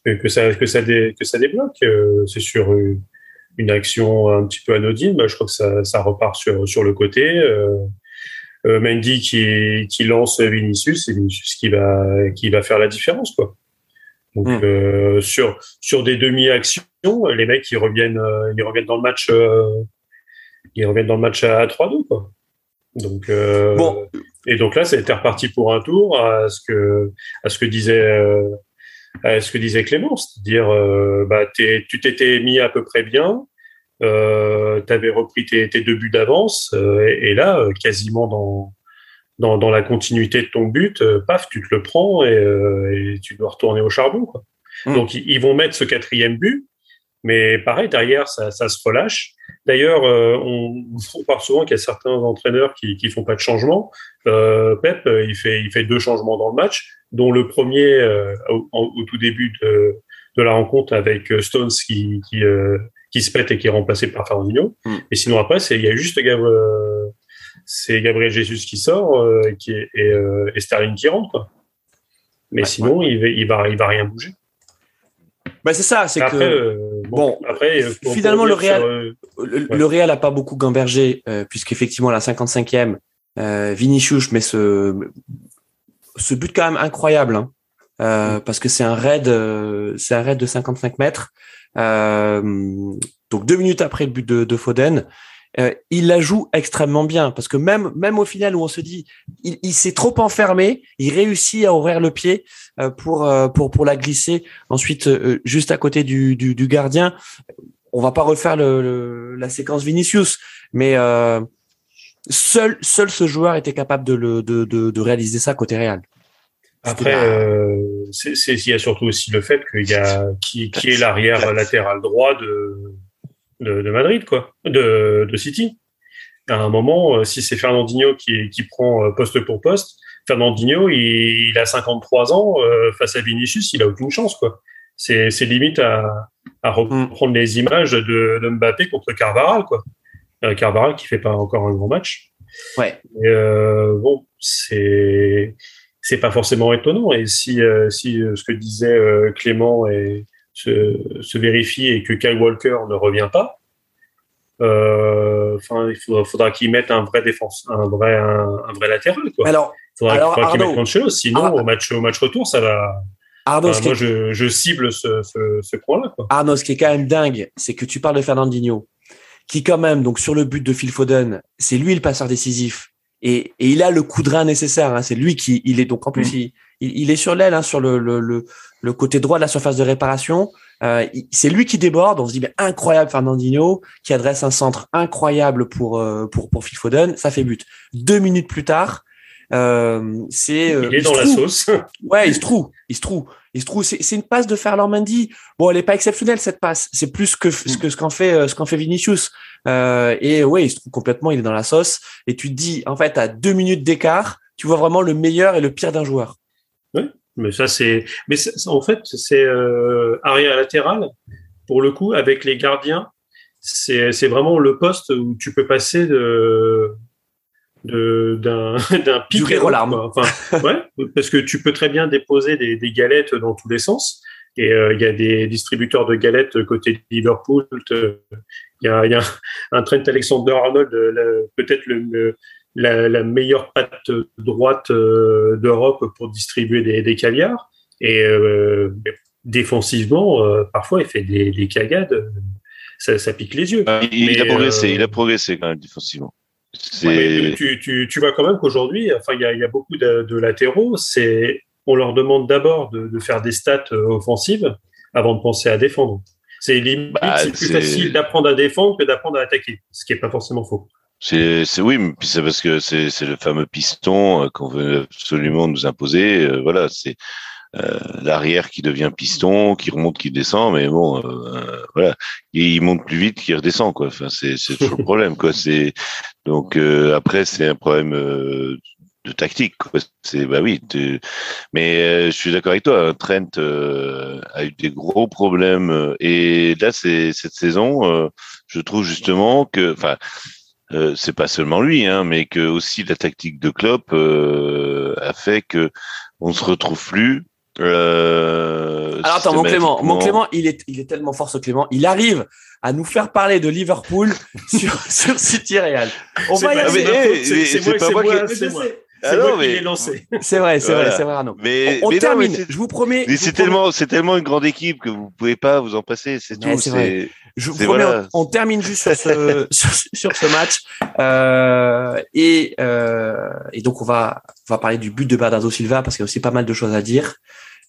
[SPEAKER 2] que ça que ça que ça débloque. C'est sur une action un petit peu anodine, bah, je crois que ça, ça repart sur sur le côté. Euh, Mendy qui, qui lance Vinicius, c'est Vinicius qui va, qui va faire la différence, quoi. Donc hmm. euh, sur sur des demi-actions, les mecs ils reviennent euh, ils reviennent dans le match euh, ils reviennent dans le match à 3-2 quoi. Donc euh, bon. et donc là c'était reparti pour un tour à ce que à ce que disait à ce que disait Clément, c'est-à-dire bah tu t'étais mis à peu près bien, euh, tu avais repris tes, tes, deux buts d'avance, euh, et, là, euh, quasiment dans, dans, dans, la continuité de ton but, euh, paf, tu te le prends et, et tu dois retourner au charbon. Quoi. Hmm. Donc, ils vont mettre ce quatrième but, mais pareil, derrière, ça, ça se relâche. D'ailleurs, on, on, parle souvent qu'il y a certains entraîneurs qui qui font pas de changement. Pep, il fait il fait deux changements dans le match, dont le premier au, au, tout début de, de la rencontre avec Stones qui qui, qui se pète et qui est remplacé par Fernandinho.
[SPEAKER 1] Mm.
[SPEAKER 2] Et sinon après, c'est il y a juste Gabriel, c'est Gabriel Jesus qui sort euh, qui est, et, euh, et Sterling qui rentre. Quoi. Mais
[SPEAKER 1] Ouais,
[SPEAKER 2] sinon, il va, il va, il va rien bouger.
[SPEAKER 1] Bah, c'est ça, c'est que
[SPEAKER 2] euh, bon,
[SPEAKER 1] bon,
[SPEAKER 2] après,
[SPEAKER 1] finalement, le Real-
[SPEAKER 2] sur, euh,
[SPEAKER 1] le,
[SPEAKER 2] Ouais.
[SPEAKER 1] le Real a pas beaucoup gambergé, euh, puisqu'effectivement, à la 55e, euh, Vinicius met ce, ce but quand même incroyable, hein, euh, parce que c'est un raid, c'est un raid de 55 mètres. Euh, donc deux minutes après le but de, de Foden, euh, il la joue extrêmement bien, parce que même même au final où on se dit, il, s'est trop enfermé, il réussit à ouvrir le pied euh, pour euh, pour pour la glisser ensuite juste à côté du, du, gardien. On va pas refaire la séquence Vinicius, mais seul seul ce joueur était capable de le de, de, de réaliser ça côté Real.
[SPEAKER 2] Après, euh, c'est, c'est- il y a surtout aussi le fait qu'il y a qui, qui est l'arrière latéral droit de, de, de Madrid, quoi, de, de City. À un moment, euh, si c'est Fernandinho qui, qui prend euh, poste pour poste, Fernandinho, il, il a 53 ans euh, face à Vinicius, il a aucune chance, quoi. C'est, c'est limite à, à reprendre les images de, de Mbappé contre Carvaral, quoi. Euh, Carvaral qui fait pas encore un grand match.
[SPEAKER 1] Ouais.
[SPEAKER 2] Et euh, bon, c'est c'est pas forcément étonnant. Et si euh, si euh, ce que disait euh, Clément est, se, se vérifie et que Kyle Walker ne revient pas, enfin il faudra, faudra qu'il mette un vrai défense, un vrai un, un vrai latéral quoi.
[SPEAKER 1] Alors
[SPEAKER 2] Il faudra,
[SPEAKER 1] alors,
[SPEAKER 2] faudra qu'il
[SPEAKER 1] Arnaud-
[SPEAKER 2] mette Cancelo, sinon au match au match retour ça va.
[SPEAKER 1] Arnaud,
[SPEAKER 2] enfin, moi je, je cible ce ce, ce point-là.
[SPEAKER 1] Arnaud, ce qui est quand même dingue, c'est que tu parles de Fernandinho, qui quand même, donc sur le but de Phil Foden, c'est lui le passeur décisif. Et, et il a le coup de rein nécessaire. hein. C'est lui qui, il est donc en plus, il, il, il est sur l'aile, hein, sur le, le, le, le côté droit de la surface de réparation. Euh, c'est lui qui déborde. On se dit, mais incroyable Fernandinho, qui adresse un centre incroyable pour euh, pour pour Phil Foden. Ça fait but. Deux minutes plus tard, euh, c'est euh,
[SPEAKER 2] il est dans la sauce.
[SPEAKER 1] Ouais, il se trouve, il se trouve, il se trouve. C'est une passe de Ferland Mendy. Bon, elle est pas exceptionnelle cette passe. C'est plus que ce que ce qu'en fait euh, ce qu'en fait Vinicius. Euh, et ouais, il se trouve complètement. Il est dans la sauce. Et tu te dis, en fait, à deux minutes d'écart, tu vois vraiment le meilleur et le pire d'un joueur.
[SPEAKER 2] Mais ça, c'est. Mais en fait, c'est euh, arrière latéral. Pour le coup, avec les gardiens, c'est vraiment le poste où tu peux passer de d'un d'un pic
[SPEAKER 1] rire aux larmes.
[SPEAKER 2] Enfin, ouais, parce que tu peux très bien déposer des, des galettes dans tous les sens. Et euh, il y a des distributeurs de galettes côté Liverpool. Il y a, il y a un Trent Alexander-Arnold, euh, peut-être le, la, la meilleure patte droite euh, d'Europe pour distribuer des, des caviars. Et euh, défensivement, euh, parfois, il fait des, des cagades. Ça, ça pique les yeux.
[SPEAKER 3] Ah, Il, il a
[SPEAKER 2] Mais,
[SPEAKER 3] progressé,
[SPEAKER 2] euh,
[SPEAKER 3] il a progressé quand même défensivement.
[SPEAKER 2] Ouais, mais tu, tu, tu vois quand même qu'aujourd'hui, enfin, il y a, il y a beaucoup de, de latéraux. C'est, on leur demande d'abord de, de faire des stats offensives avant de penser à défendre. C'est limite,
[SPEAKER 3] Bah,
[SPEAKER 2] c'est plus facile d'apprendre à défendre que d'apprendre à attaquer, ce qui est pas forcément faux.
[SPEAKER 3] C'est, c'est oui, mais c'est parce que c'est, c'est le fameux piston euh, qu'on veut absolument nous imposer. euh, voilà, c'est euh, l'arrière qui devient piston, qui remonte, qui descend, mais bon, euh, voilà, Et il monte plus vite qu'il redescend, quoi. Enfin, c'est, c'est toujours le problème, quoi. C'est donc après, c'est un problème de tactique, quoi. C'est bah oui, tu- mais euh, je suis d'accord avec toi. hein, Trent euh, a eu des gros problèmes euh, et là, c'est cette saison, euh, je trouve justement que, enfin. Euh, c'est pas seulement lui, hein, mais que aussi la tactique de Klopp euh, a fait que on se retrouve plus. Euh,
[SPEAKER 1] Alors attends, mon Clément, mon Clément, il est, il est tellement fort ce Clément. Il arrive à nous faire parler de Liverpool sur, sur City Real. On
[SPEAKER 2] C'est
[SPEAKER 1] va y aller.
[SPEAKER 3] eh,
[SPEAKER 2] c'est- c'est
[SPEAKER 3] c'est
[SPEAKER 2] moi- c'est
[SPEAKER 3] moi qui-
[SPEAKER 2] c'est moi.
[SPEAKER 3] Ah
[SPEAKER 2] C'est
[SPEAKER 3] non,
[SPEAKER 2] moi qui
[SPEAKER 3] mais-
[SPEAKER 2] l'ai lancé.
[SPEAKER 1] C'est vrai, c'est
[SPEAKER 3] Voilà.
[SPEAKER 1] vrai, c'est vrai, Arnaud.
[SPEAKER 3] Mais,
[SPEAKER 1] On, on
[SPEAKER 3] mais non,
[SPEAKER 1] termine. je vous promets.
[SPEAKER 3] mais c'est tellement, c'est tellement une grande équipe que vous pouvez pas vous en passer, c'est
[SPEAKER 1] Ouais,
[SPEAKER 3] tout.
[SPEAKER 1] c'est vrai. Je vous promets,
[SPEAKER 3] voilà.
[SPEAKER 1] on, on termine juste sur ce, sur, sur ce match. Euh, et, euh, et donc, on va, on va parler du but de Bernardo Silva parce qu'il y a aussi pas mal de choses à dire.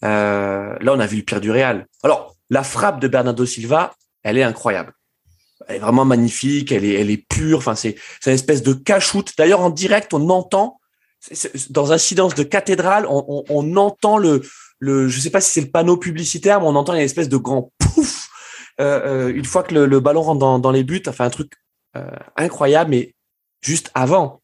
[SPEAKER 1] Euh, là, on a vu le pire du Real. Alors, la frappe de Bernardo Silva, elle est incroyable. Elle est vraiment magnifique, elle est, elle est pure. Enfin, c'est, c'est une espèce de cachoute. D'ailleurs, en direct, on entend, dans un silence de cathédrale, on, on, on entend le, le, je sais pas si c'est le panneau publicitaire, mais on entend une espèce de grand pouf euh, euh, une fois que le, le ballon rentre dans, dans les buts, enfin un truc euh, incroyable, mais juste avant,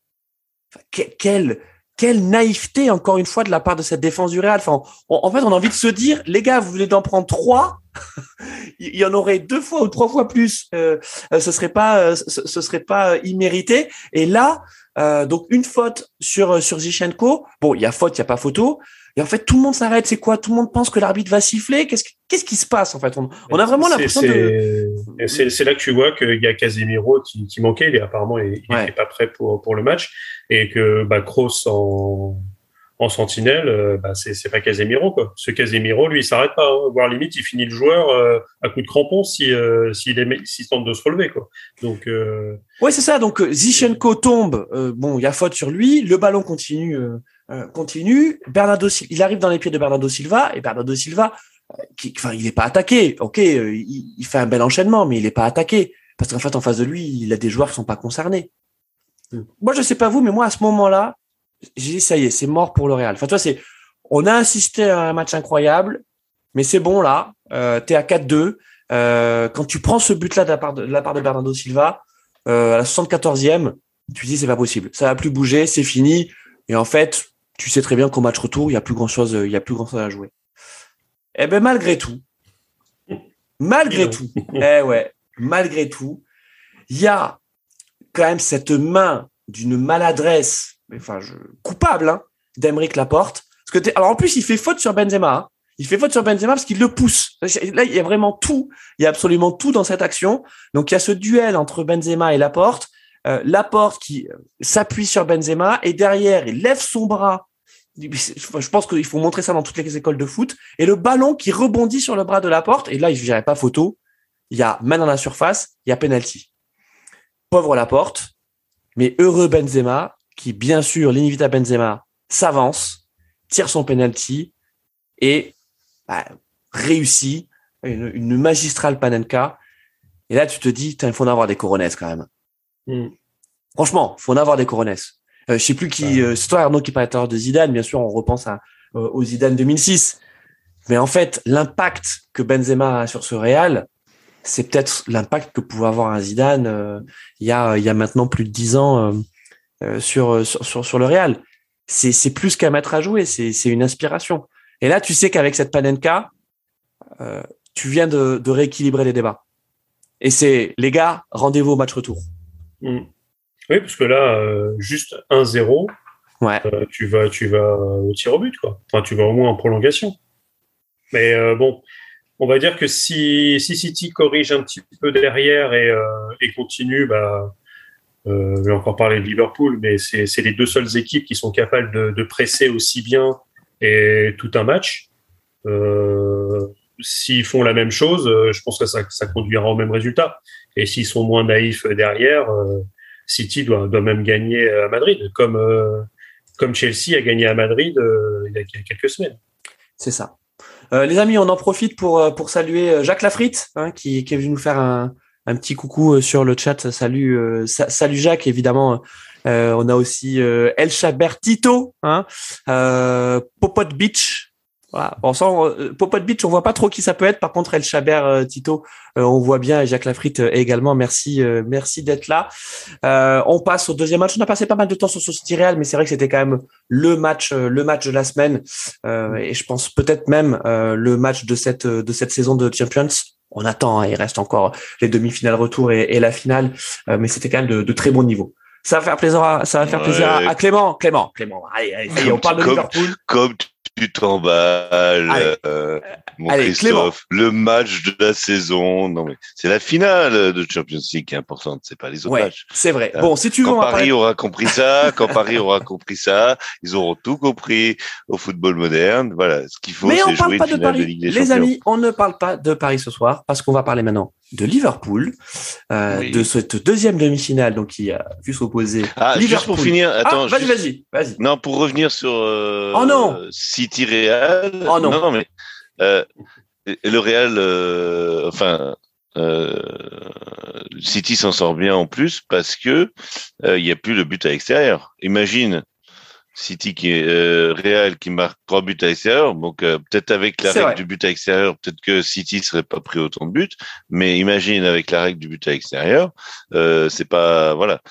[SPEAKER 1] quelle quelle naïveté encore une fois de la part de cette défense du Real. Enfin, on- en fait, on a envie de se dire, les gars, vous venez d'en prendre trois, il y en aurait deux fois ou trois fois plus, euh, euh ce serait pas, euh, ce, serait pas immérité. Et là, euh, donc une faute sur sur Zichenko. Bon, il y a faute, il y a pas photo. Et en fait, tout le monde s'arrête. C'est quoi? Tout le monde pense que l'arbitre va siffler? Qu'est-ce qu'est-ce qui se passe en fait? On, a vraiment l'impression de.
[SPEAKER 2] C'est là que tu vois qu'il y a Casemiro qui, qui manquait. Il est apparemment il n'était pas prêt pour pour le match et que bah, Kroos en en sentinelle, euh, bah, c'est pas Casemiro quoi. Ce Casemiro, lui, il s'arrête pas. Hein. Voire limite, il finit le joueur euh, à coup de crampon si euh, s'il s'il tente de se relever quoi. Donc. Euh...
[SPEAKER 1] Ouais, c'est ça. Donc Zichenko tombe. bon, il y a faute sur lui. Le ballon continue, continue. Bernardo, il arrive dans les pieds de Bernardo Silva et Bernardo Silva, qui, enfin, il est pas attaqué. Ok, il, il, fait un bel enchaînement, mais il est pas attaqué parce qu'en fait, en face de lui, il a des joueurs qui sont pas concernés. Moi, je sais pas vous, mais moi, à ce moment-là, j'ai dit ça y est, c'est mort pour le Real. Enfin, toi, c'est, on a assisté à un match incroyable, mais c'est bon là. Euh, T'es à 4-2. Euh, quand tu prends ce but-là de la part de, la part de Bernardo Silva euh, à la 74e, tu dis c'est pas possible, ça va plus bouger, c'est fini. Et en fait, tu sais très bien qu'au match retour, il y a plus grand chose, il y a plus grand chose à jouer. Eh ben malgré tout, malgré tout, eh ouais, malgré tout, il y a quand même cette main d'une maladresse enfin, je, coupable hein, d'Emeric Laporte. Parce que alors en plus, il fait faute sur Benzema. Hein. Il fait faute sur Benzema parce qu'il le pousse. Là, il y a vraiment tout. Il y a absolument tout dans cette action. Donc, il y a ce duel entre Benzema et Laporte. Euh, Laporte qui euh, s'appuie sur Benzema et derrière, il lève son bras. Je pense qu'il faut montrer ça dans toutes les écoles de foot. Et le ballon qui rebondit sur le bras de Laporte. Et là, il n'y pas photo. Il y a main dans la surface. Il y a penalty. Pauvre Laporte. Mais heureux Benzema qui, bien sûr, l'invita Benzema s'avance, tire son penalty et bah, réussit une, magistrale Panenka. Et là, tu te dis, il faut en avoir des coronesses quand même. Mm. Franchement, faut en avoir des coronesses. Euh, je sais plus qui, euh, c'est toi Arnaud qui parlait de Zidane. Bien sûr, on repense à, euh, au Zidane 2006. Mais en fait, l'impact que Benzema a sur ce Real, c'est peut-être l'impact que pouvait avoir un Zidane euh, il y a il y a maintenant plus de dix ans euh, sur, sur, sur, le Real. C'est, plus qu'à mettre à jouer, c'est, une inspiration. Et là, tu sais qu'avec cette Panenka, euh, tu viens de, de rééquilibrer les débats. Et c'est, les gars, rendez-vous au match retour.
[SPEAKER 2] Mm. Oui, parce que là, euh, juste 1-0,
[SPEAKER 1] ouais.
[SPEAKER 2] Euh, tu vas, tu vas au tir au but, quoi. Enfin, tu vas au moins en prolongation. Mais euh, bon, on va dire que si, si City corrige un petit peu derrière et, et continue, bah, euh, je vais encore parler de Liverpool, mais c'est les deux seules équipes qui sont capables de, de, presser aussi bien et tout un match. Euh, s'ils font la même chose, euh, je pense que ça, ça conduira au même résultat. Et s'ils sont moins naïfs derrière, euh, City doit, doit, même gagner à Madrid, comme, euh, comme Chelsea a gagné à Madrid il y a quelques semaines.
[SPEAKER 1] C'est ça. les amis, on en profite pour, pour saluer Jacques Lafritte, hein, qui, qui est venu nous faire un, un petit coucou euh, sur le chat. Salut, euh, salut Jacques, évidemment. Euh, on a aussi El Chaber Tito, hein, Popot Beach. Voilà. On sent Popot Beach, on voit pas trop qui ça peut être. Par contre, El Chaber Tito, on voit bien. Et Jacques Lafritte également. Merci, merci d'être là. on passe au deuxième match. On a passé pas mal de temps sur ce City Real, mais c'est vrai que c'était quand même le match, le match de la semaine. et je pense peut-être même le match de cette de cette saison de Champions on attend, hein, il reste encore les demi-finales retour et, la finale, euh, mais c'était quand même de, de, très bon niveau. Ça va faire plaisir à, ça va faire plaisir à, Clément, Clément, Clément. Allez, allez, on parle de Liverpool.
[SPEAKER 3] Comme tu t'emballes, euh, mon Christophe. Le match de la saison. Non mais c'est la finale de Champions League qui est importante, c'est pas les autres matchs.
[SPEAKER 1] C'est vrai. Bon, si tu
[SPEAKER 3] veux, quand Paris aura compris ça, quand Paris aura compris ça, ils auront tout compris au football moderne. Voilà, ce qu'il faut, c'est jouer
[SPEAKER 1] pas
[SPEAKER 3] de
[SPEAKER 1] Paris.
[SPEAKER 3] de Ligue des
[SPEAKER 1] les amis, on ne parle pas de Paris ce soir parce qu'on va parler maintenant de Liverpool, euh, de cette deuxième demi-finale donc qui a vu s'opposer.
[SPEAKER 3] Ah,
[SPEAKER 1] Liverpool.
[SPEAKER 3] juste pour finir,
[SPEAKER 1] ah,
[SPEAKER 3] attends,
[SPEAKER 1] vas-y, vas-y, vas-y.
[SPEAKER 3] Non, pour revenir sur euh,
[SPEAKER 1] oh non
[SPEAKER 3] City Real.
[SPEAKER 1] Oh non.
[SPEAKER 3] mais euh, le Real, enfin. City s'en sort bien en plus parce que il y a plus le but à l'extérieur. Imagine City qui est euh, Real qui marque trois buts à l'extérieur. Donc euh, peut-être avec la règle
[SPEAKER 1] vrai.
[SPEAKER 3] du but à l'extérieur, peut-être que City serait pas pris autant de buts. Mais imagine avec la règle du but à l'extérieur, euh, c'est pas voilà.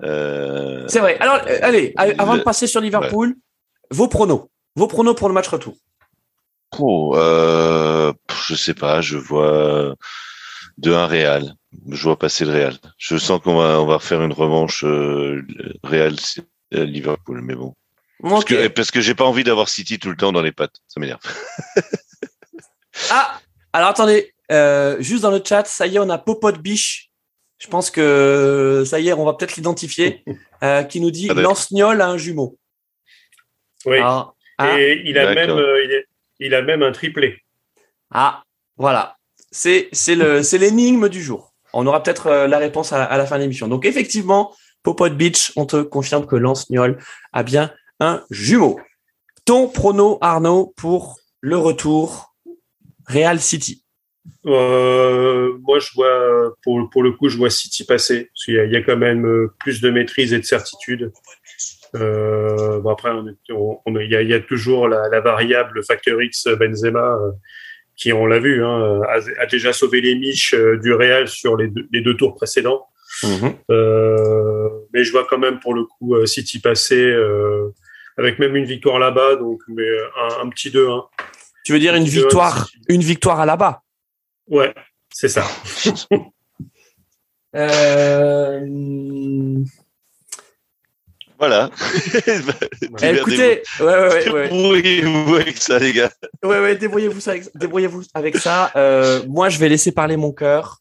[SPEAKER 1] C'est vrai. Alors, allez, avant
[SPEAKER 3] Le-
[SPEAKER 1] de passer sur Liverpool, vos pronos. Vos pronos pour le match retour.
[SPEAKER 3] Oh, je sais pas, je vois, de un Real. Je vois passer le Real. Je sens qu'on va, on va faire une revanche Real Liverpool, mais bon. Parce que, parce que j'ai pas envie d'avoir City tout le temps dans les pattes. Ça m'énerve.
[SPEAKER 1] ah, alors attendez, euh, juste dans le chat, ça y est, on a Popot Biche. Je pense que ça y est, on va peut-être l'identifier. Euh, qui nous dit ah, lance a un jumeau.
[SPEAKER 2] Oui. Ah, ah. Et il a même, euh, il, a même un triplé.
[SPEAKER 1] Ah, voilà. C'est c'est le c'est l'énigme du jour. On aura peut-être la réponse à, la fin de l'émission. Donc effectivement, Popot Beach, on te confirme que Lance Niol a bien un jumeau. Ton prono, Arnaud, pour le retour Real City
[SPEAKER 2] euh, moi, je vois pour, pour le coup, je vois City passer. Parce qu'il y, a, il y a quand même euh, plus de maîtrise et de certitude. Euh, bon après, on, on, il, y a, il, y a, toujours la, la, variable facteur X Benzema, qui on l'a vu, hein, a, a, déjà sauvé les miches du Real sur les deux, les deux tours précédents. Mmh. mais je vois quand même pour le coup City passer avec même une victoire là-bas, donc mais un, un petit 2-1.
[SPEAKER 1] Tu veux dire une victoire, une victoire à là-bas?
[SPEAKER 2] Ouais, c'est ça.
[SPEAKER 1] euh...
[SPEAKER 3] Voilà.
[SPEAKER 1] Eh, écoutez, ouais, ouais, ouais,
[SPEAKER 3] débrouillez-vous avec ça, les gars.
[SPEAKER 1] Ouais, ouais, débrouillez-vous avec, débrouillez-vous avec ça. Euh, moi, je vais laisser parler mon cœur.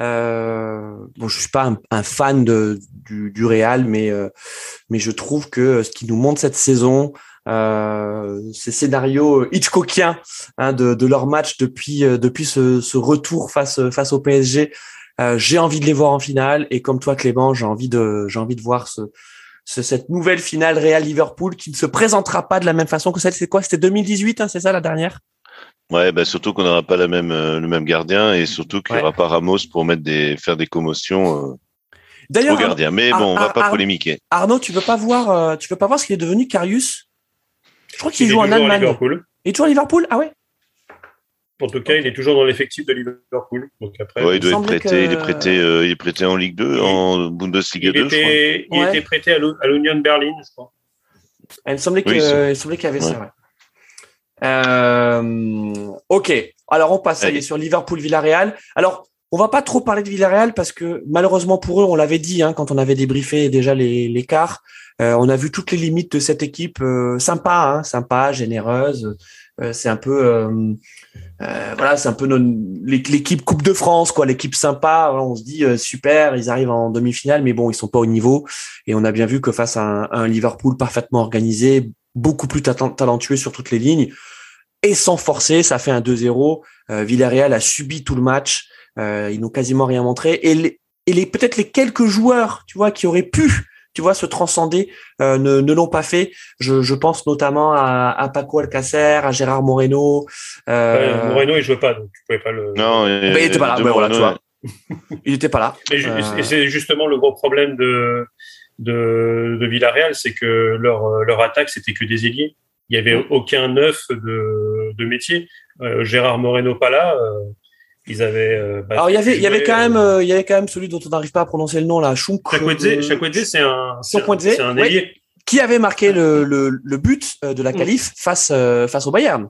[SPEAKER 1] Euh, bon, je suis pas un, un fan de, du, du Real, mais euh, mais je trouve que ce qui nous montre cette saison, euh, ces scénarios Hitchcockiens hein, de, de, leur match depuis euh, depuis ce, ce, retour face face au PSG. Euh, j'ai envie de les voir en finale et comme toi Clément, j'ai envie de j'ai envie de voir ce, ce, cette nouvelle finale Real Liverpool qui ne se présentera pas de la même façon que celle c'est quoi? C'était 2018, hein, c'est ça la dernière?
[SPEAKER 3] Ouais, bah surtout qu'on n'aura pas la même euh, le même gardien et surtout qu'il n'y aura pas Ramos pour mettre des faire des commotions. Euh, D'ailleurs, au gardien. Mais bon, on va pas polémiquer.
[SPEAKER 1] Arnaud, tu veux pas voir, tu veux pas voir ce qu'il est devenu Carius? Je crois qu'il joue en Allemagne. Liverpool. Il est toujours à Liverpool? Ah ouais?
[SPEAKER 2] En tout cas, il est toujours dans l'effectif de Liverpool. Donc après,
[SPEAKER 3] ouais, il doit être prêté. Il est prêté. Euh, il est prêté en Ligue 2, en Bundesliga
[SPEAKER 2] il
[SPEAKER 3] 2.
[SPEAKER 2] Était, il était prêté à l'Union Berlin, je crois.
[SPEAKER 1] Il me semblait qu'il y avait ça. Euh, ok. Alors on passe est sur Liverpool-Villarreal. Alors on va pas trop parler de Villarreal parce que malheureusement pour eux, on l'avait dit hein, quand on avait débriefé déjà les, les quarts, euh, on a vu toutes les limites de cette équipe euh, sympa, hein, sympa, généreuse. Euh, c'est un peu, voilà, c'est un peu l'équipe Coupe de France, quoi, l'équipe sympa. On se dit super, ils arrivent en demi-finale, mais bon, ils sont pas au niveau. Et on a bien vu que face à un, Liverpool parfaitement organisé, beaucoup plus talentueux sur toutes les lignes, et sans forcer, ça fait un 2-0. Villarreal a subi tout le match. ils n'ont quasiment rien montré. Et, les, et les, peut-être les quelques joueurs, tu vois, qui auraient pu tu vois, se transcender, euh, ne, ne l'ont pas fait. Je, je, pense notamment à, à Paco Alcacer, à Gérard Moreno.
[SPEAKER 2] Euh... Moreno, il jouait pas, donc tu pouvais pas le.
[SPEAKER 3] Non,
[SPEAKER 1] il, il était pas là. voilà, tu vois. il n'était pas là.
[SPEAKER 2] Et, euh... et c'est justement le gros problème de de, de Villarreal, c'est que leur leur attaque c'était que des ailiers. Il y avait aucun neuf de de métier. Euh, Gérard Moreno pas là. Euh, ils avaient. Euh,
[SPEAKER 1] bah, Alors il y avait, il y avait quand même, euh, il y avait quand même celui dont on n'arrive pas à prononcer le nom là, Chunk.
[SPEAKER 2] Chakwedze, c'est un, c'est un, ailier.
[SPEAKER 1] qui avait marqué le, le, le but euh, de la qualif face face au Bayern.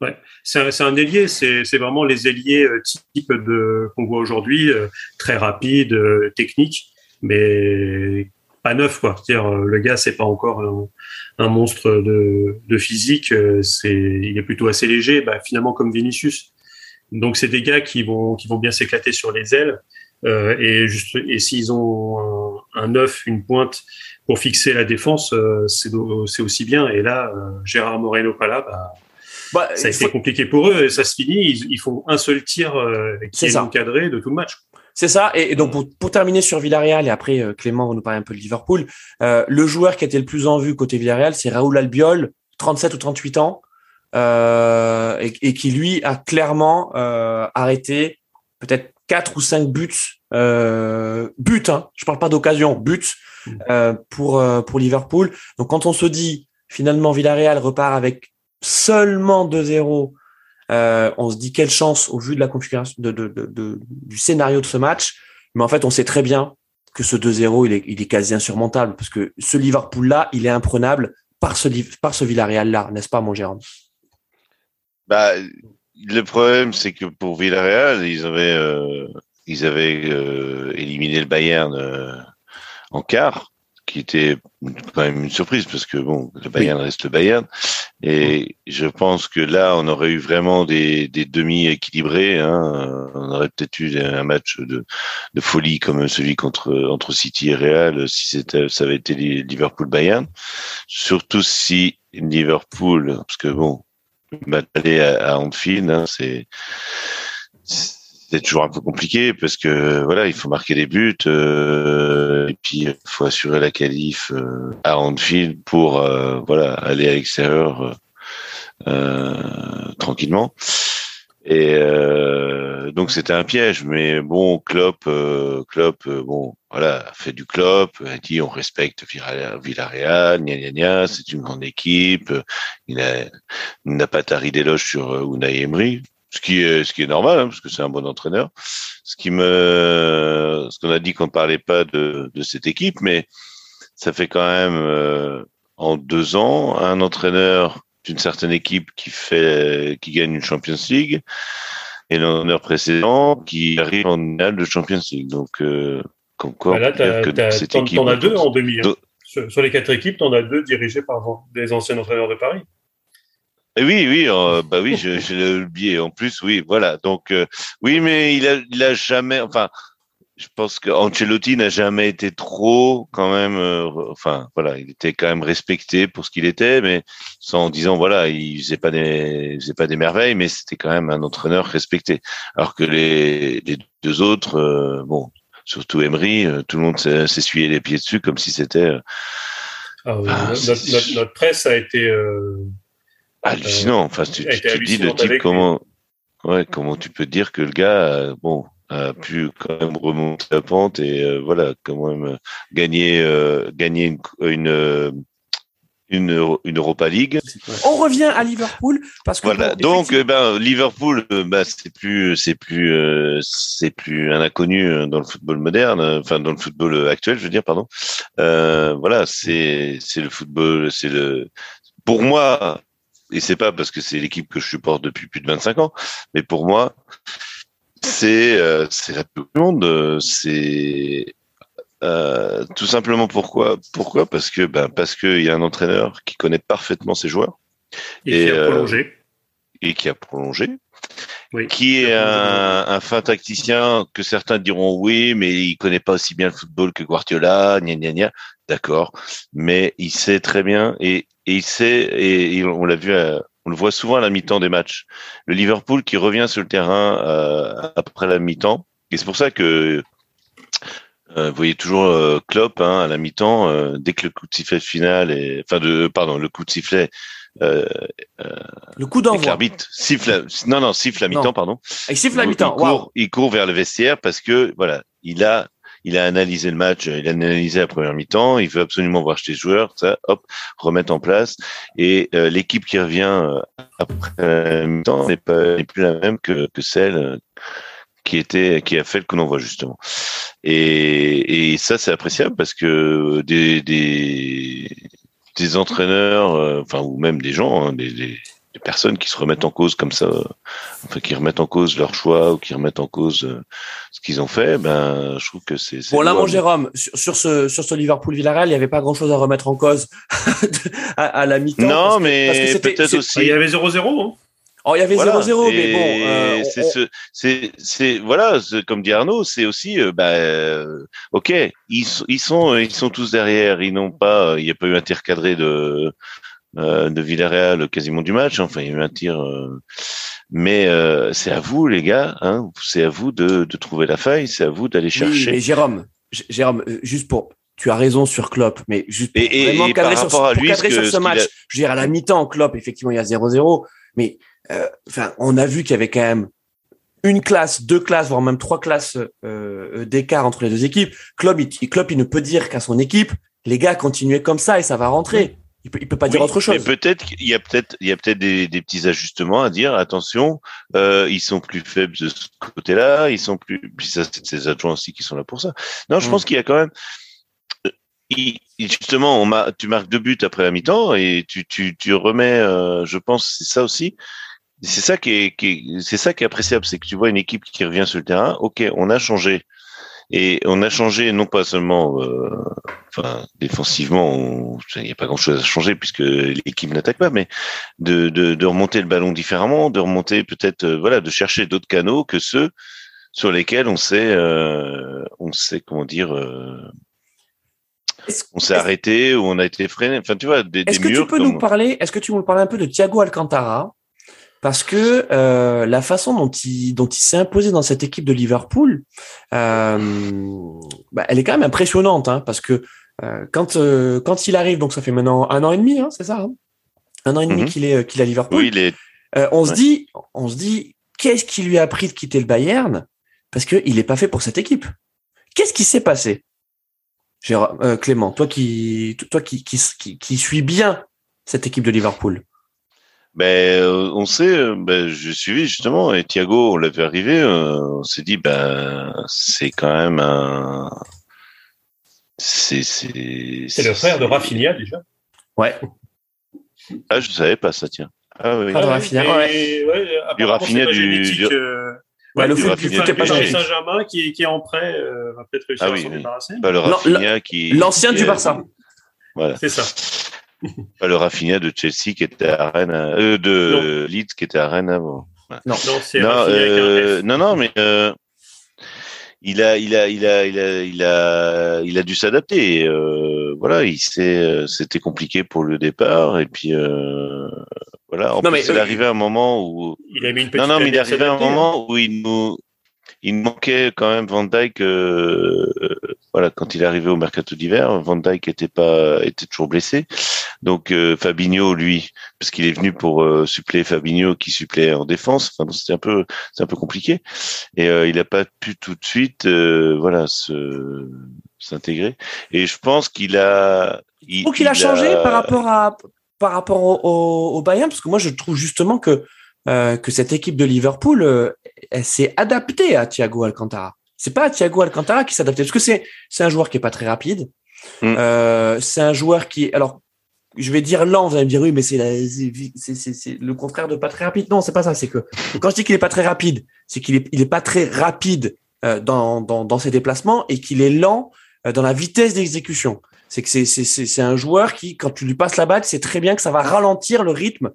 [SPEAKER 2] Ouais, c'est un, un ailier, c'est vraiment les ailiers type de qu'on voit aujourd'hui, très rapide, technique, mais pas neuf quoi. C'est-à-dire le gars c'est pas encore un, un, monstre de, de physique, c'est il est plutôt assez léger, bah, finalement comme Vinicius. Donc c'est des gars qui vont qui vont bien s'éclater sur les ailes euh, et juste et s'ils ont un, neuf, une pointe pour fixer la défense, euh, c'est c'est aussi bien. Et là, euh, Gérard Moreno pas là, bah, bah, ça a été compliqué pour eux et ça se finit. Ils, font un seul tir qui est, encadré de tout le match.
[SPEAKER 1] C'est ça. Et, donc pour, pour, terminer sur Villarreal et après Clément va nous parler un peu de Liverpool. le joueur qui a été le plus en vue côté Villarreal, c'est Raoul Albiol, 37 ou 38 ans. Euh, et, qui lui a clairement euh, arrêté peut-être quatre ou cinq buts, euh, buts, hein, je parle pas d'occasion, buts mm. euh, pour pour Liverpool. Donc quand on se dit finalement Villarreal repart avec seulement 2-0, on se dit quelle chance au vu de la configuration du scénario de ce match. Mais en fait, on sait très bien que ce 2-0, il est, quasi insurmontable parce que ce Liverpool-là, il est imprenable par ce, par ce Villarreal-là, n'est-ce pas, mon Jérôme?
[SPEAKER 3] Bah, le problème, c'est que pour Villarreal, ils avaient, ils avaient éliminé le Bayern en quart qui était quand même une surprise parce que bon, le Bayern reste le Bayern. Et je pense que là, on aurait eu vraiment des, des demi équilibrés. Hein. On aurait peut-être eu un match de, de, folie comme celui contre entre City et Real si c'était ça avait été Liverpool Bayern. Surtout si Liverpool, parce que bon, aller à, à Anfield, hein, c'est c'est toujours un peu compliqué parce que voilà, il faut marquer des buts euh, et puis il faut assurer la qualif euh, à Anfield pour euh, voilà aller à l'extérieur tranquillement. Et donc c'était un piège, mais bon, Klopp, Klopp, bon, voilà, fait du Klopp, a dit on respecte Villarreal, gna gna gna, c'est une grande équipe, il n'a pas tari d'éloge sur Unai Emery, ce qui est ce qui est normal hein, parce que c'est un bon entraîneur. Ce qui me, ce qu'on a dit qu'on ne parlait pas de, de cette équipe, mais ça fait quand même euh, en deux ans un entraîneur d'une certaine équipe qui fait qui gagne une Champions League et l'entraîneur précédent qui arrive en finale de Champions League. Donc euh, comme quoi,
[SPEAKER 2] bah là, que cette équipe. T'en as deux en demi. Hein. Sur, les quatre équipes, t'en as deux dirigées par des anciens entraîneurs de Paris.
[SPEAKER 3] Oui, oui, euh, bah oui, je, je l'ai oublié. En plus, oui, voilà. Donc, euh, oui, mais il a, il a jamais, enfin, je pense que Ancelotti n'a jamais été trop, quand même, euh, enfin, voilà, il était quand même respecté pour ce qu'il était, mais sans en disant, voilà, il faisait pas des, il faisait pas des merveilles, mais c'était quand même un entraîneur respecté. Alors que les, les deux autres, bon, surtout Emery, tout le monde s'essuyait les pieds dessus comme si c'était.
[SPEAKER 2] Ah, oui, notre, notre, presse a été
[SPEAKER 3] hallucinant. Enfin, tu, te dis le type comment, ouais, comment tu peux dire que le gars, euh, bon, a pu quand même remonter la pente et euh, voilà, quand même euh, gagner, gagner une, une, une, Europa League.
[SPEAKER 1] On revient à Liverpool parce que
[SPEAKER 3] voilà. Donc, ben Liverpool, ben c'est plus, c'est plus, c'est plus un inconnu dans le football moderne, enfin dans le football actuel, je veux dire, pardon. voilà, c'est, c'est le football, c'est le, pour moi, et c'est pas parce que c'est l'équipe que je supporte depuis plus de 25 ans, mais pour moi, c'est euh, c'est la plus monde. C'est euh, tout simplement pourquoi Pourquoi? Parce que ben parce qu'il y a un entraîneur qui connaît parfaitement ses joueurs
[SPEAKER 2] et, qui a euh, prolongé
[SPEAKER 3] et qui a prolongé. Qui est un, un, fin tacticien que certains diront oui, mais il connaît pas aussi bien le football que Guardiola, gna gna gna. D'accord, mais il sait très bien et et il sait, et on l'a vu, on le voit souvent à la mi-temps des matchs. Le Liverpool qui revient sur le terrain euh, après la mi-temps. Et c'est pour ça que euh, vous voyez toujours euh, Klopp hein, à la mi-temps, euh, dès que le coup de sifflet final est, enfin de, pardon, le coup de sifflet.
[SPEAKER 1] Euh, le coup d'envoi.
[SPEAKER 3] L'arbitre siffle, non non siffle la mi-temps, pardon.
[SPEAKER 1] Il siffle la mi-temps.
[SPEAKER 3] Il, court, il court vers le vestiaire parce que voilà, il a il a analysé le match, il a analysé la première mi-temps, il veut absolument voir chez les joueurs, ça, hop, remettre en place. Et euh, l'équipe qui revient euh, après la mi-temps n'est pas n'est plus la même que, que celle euh, qui était qui a fait le coup d'envoi justement. Et, et ça c'est appréciable parce que des des, des entraîneurs, enfin ou même des gens, hein, des, des personnes qui se remettent en cause comme ça, enfin qui remettent en cause leur choix ou qui remettent en cause euh, ce qu'ils ont fait, ben je trouve que c'est.
[SPEAKER 1] Bon là, mon Jérôme, sur, ce sur ce Liverpool Villarreal, il n'y avait pas grand chose à remettre en cause à, la mi-temps.
[SPEAKER 3] Non, mais peut-être aussi.
[SPEAKER 2] Il y avait 0-0. Hein
[SPEAKER 1] Oh, il y avait 0-0, mais bon. Euh,
[SPEAKER 3] c'est c'est c'est voilà, comme dit Arnaud, c'est aussi euh, bah euh, ok, ils, ils sont ils sont tous derrière, ils n'ont pas, il n'y a pas eu un tir cadré de euh, de Villarreal quasiment du match. Enfin, il y a eu un tir. Euh, mais euh, c'est à vous, les gars. Hein, c'est à vous de, de, trouver la faille. C'est à vous d'aller chercher.
[SPEAKER 1] mais Jérôme, Jérôme, juste pour. Tu as raison sur Klopp, mais juste pour
[SPEAKER 3] et, vraiment
[SPEAKER 1] et, cadrer, sur, cadrer sur ce, match. Je veux dire, à la mi-temps, Klopp, effectivement, il y a 0-0. Mais enfin, on a vu qu'il y avait quand même une classe, deux classes, voire même trois classes euh, d'écart entre les deux équipes. Klopp il, Klopp, il ne peut dire qu'à son équipe, les gars, continuez comme ça et ça va rentrer. Il peut, peut pas dire autre chose.
[SPEAKER 3] Mais peut-être qu'il y a peut-être il y a peut-être des, des, petits ajustements à dire. Attention, euh, ils sont plus faibles de ce côté-là. Ils sont plus. Puis ça, c'est ces adjoints aussi qui sont là pour ça. Non, je mm. pense qu'il y a quand même. Il, justement, on tu marques deux buts après la mi-temps et tu, tu, tu remets. Euh, je pense c'est ça aussi. C'est ça qui est, qui c'est ça qui est appréciable, c'est que tu vois une équipe qui revient sur le terrain. Ok, on a changé et on a changé non pas seulement, euh, enfin défensivement, il n'y a pas grand-chose à changer puisque l'équipe n'attaque pas, mais de, de, de, remonter le ballon différemment, de remonter peut-être, euh, voilà, de chercher d'autres canaux que ceux sur lesquels on sait, euh, on sait comment dire. Euh, on s'est arrêté ou on a été freiné. Enfin, tu vois, des,
[SPEAKER 1] Est-ce que tu peux nous parler Est-ce que tu peux nous parler un peu de Thiago Alcantara? Parce que euh, la façon dont il dont il s'est imposé dans cette équipe de Liverpool, euh, bah, elle est quand même impressionnante, hein, parce que euh, quand quand il arrive, donc ça fait maintenant un an et demi, hein, c'est ça, hein un an et demi mhm. qu'il est qu'il à Liverpool.
[SPEAKER 3] Oui, il est...
[SPEAKER 1] On se dit, on se dit, qu'est-ce qui lui a appris de quitter le Bayern? Parce que il est pas fait pour cette équipe. Qu'est-ce qui s'est passé? Clément, toi qui toi qui, qui qui qui suis bien cette équipe de Liverpool.
[SPEAKER 3] Ben, euh, on sait, euh, ben, je suivi justement, et Thiago, on l'a vu arriver, euh, on s'est dit, ben, c'est quand même un.
[SPEAKER 2] C'est, le frère de Rafinha déjà.
[SPEAKER 1] Ouais.
[SPEAKER 3] Ah, je ne savais pas ça, tiens.
[SPEAKER 1] Ah oui. Ah, Rafinha,
[SPEAKER 3] ouais. ouais. du Rafinha du. du...
[SPEAKER 2] Ouais, le foot, du foot pas Saint-Germain qui, qui est en prêt, euh, va peut-être réussir
[SPEAKER 3] ah, oui,
[SPEAKER 2] à s'en débarrasser.
[SPEAKER 3] Qui.
[SPEAKER 1] L'ancien du Barça.
[SPEAKER 3] Voilà.
[SPEAKER 2] C'est ça.
[SPEAKER 3] Pas le Rafinha de Chelsea qui était à Rennes, euh, de Leeds qui était à Rennes avant.
[SPEAKER 2] Non, non, c'est
[SPEAKER 3] non, euh, non, non, mais euh, il a, il a, il a, il a, il a, il a dû s'adapter. Euh, voilà, il s'est, euh, c'était compliqué pour le départ et puis euh, voilà. En non, plus, mais, il est arrivé à un moment où
[SPEAKER 2] il a mis une
[SPEAKER 3] petite non, non, mais il est arrivé à un moment où il nous, il manquait quand même Van Dyke. Euh, voilà, quand il est arrivé au mercato d'hiver, Van Dyke était pas, était toujours blessé. Donc euh, Fabinho, lui, parce qu'il est venu pour euh, suppléer Fabinho qui suppléait en défense. Enfin, c'était un peu, c'est un peu compliqué. Et euh, il n'a pas pu tout de suite, euh, voilà, se s'intégrer. Et je pense qu'il a.
[SPEAKER 1] Il, faut qu'il a changé par rapport à par rapport au, au, au, Bayern, parce que moi je trouve justement que euh, que cette équipe de Liverpool, euh, elle s'est adaptée à Thiago Alcantara. C'est pas Thiago Alcantara qui s'adapte, parce que c'est c'est un joueur qui est pas très rapide. Mm. Euh, c'est un joueur qui, alors je vais dire lent, vous allez me dire oui, mais c'est c'est le contraire de pas très rapide. Non, c'est pas ça. C'est que quand je dis qu'il est pas très rapide, c'est qu'il est il est pas très rapide euh, dans, dans dans ses déplacements et qu'il est lent euh, dans la vitesse d'exécution. C'est que c'est un joueur qui, quand tu lui passes la balle, c'est très bien que ça va ralentir le rythme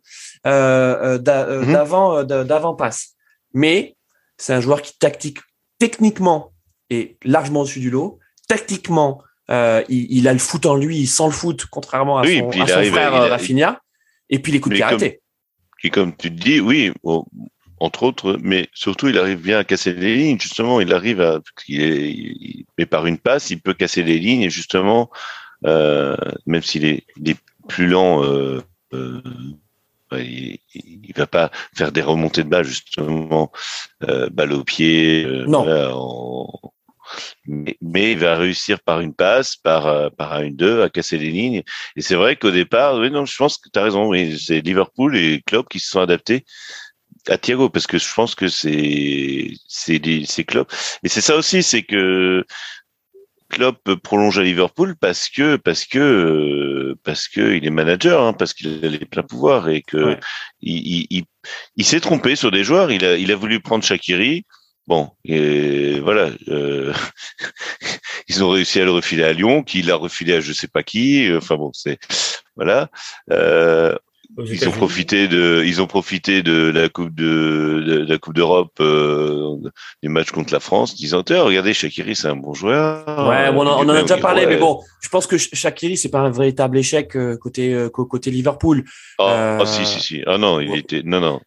[SPEAKER 1] euh, euh mhm. d'avant d'avant passe. Mais c'est un joueur qui tactique techniquement est largement au-dessus du lot. Tactiquement, euh, il, il, a le foot en lui, il sent le foot, contrairement à son, à son frère à, Rafinha. Et puis les coups de pied arrêtés.
[SPEAKER 3] Qui, comme tu te dis, oui, entre autres, mais surtout, il arrive bien à casser les lignes. Justement, il arrive à, il est, il, mais par une passe, il peut casser les lignes. Et justement, euh, même s'il est, il est, plus lent, euh, euh, il, il, va pas faire des remontées de balle justement, euh, balle au pied. Euh,
[SPEAKER 1] non.
[SPEAKER 3] Voilà, en, mais, mais, il va réussir par une passe, par euh, par un une deux à casser les lignes. Et c'est vrai qu'au départ, oui, non, je pense que tu as raison. Oui, c'est Liverpool et Klopp qui se sont adaptés à Thiago parce que je pense que c'est c'est c'est Klopp et c'est ça aussi, c'est que Klopp prolonge à Liverpool parce que parce que parce que il est manager, hein, parce qu'il a les pleins pouvoirs et que ouais. il, il, il s'est trompé sur des joueurs. Il a il a voulu prendre Shakiri. Bon, et voilà, euh, ils ont réussi à le refiler à Lyon, qui l'a refilé à je sais pas qui. Enfin bon, c'est voilà. Euh, ils ont profité de, ils ont profité de la coupe de, de, de la coupe d'Europe euh, du match contre la France, disant regardez Shakiri c'est un bon joueur.
[SPEAKER 1] Ouais, bon, on, on en a déjà parlé, mais bon, je pense que Shakiri c'est pas un véritable échec euh, côté euh, côté Liverpool.
[SPEAKER 3] Oh, euh, oh, si si si, ah non, il était, non non.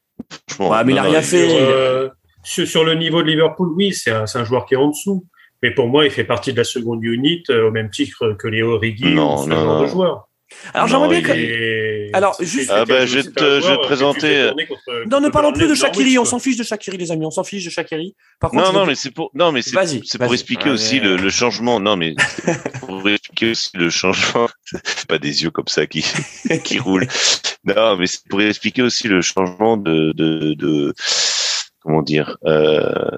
[SPEAKER 1] Franchement, ouais, mais il a rien fait.
[SPEAKER 2] Sur, euh, sur, sur, le niveau de Liverpool, oui, c'est un, un joueur qui est en dessous. Mais pour moi, il fait partie de la seconde unit au même titre que Léo Rigui
[SPEAKER 3] non,
[SPEAKER 2] ou ce
[SPEAKER 3] non,
[SPEAKER 2] genre
[SPEAKER 3] non.
[SPEAKER 2] de joueur.
[SPEAKER 1] Alors j'aimerais bien que... Alors juste
[SPEAKER 3] ah bah, je vais te, je vais te présenter
[SPEAKER 1] Non, ne parlons plus de Shakiri, on s'en fiche de Shakiri les amis, on s'en fiche de Shakiri.
[SPEAKER 3] Par contre, Non non, mais c'est pour non mais c'est c'est pour expliquer aussi le, le changement. Non mais pour expliquer aussi le changement, pas des yeux comme ça qui qui roulent. Non, mais c'est pour expliquer aussi le changement de de, de comment dire, euh,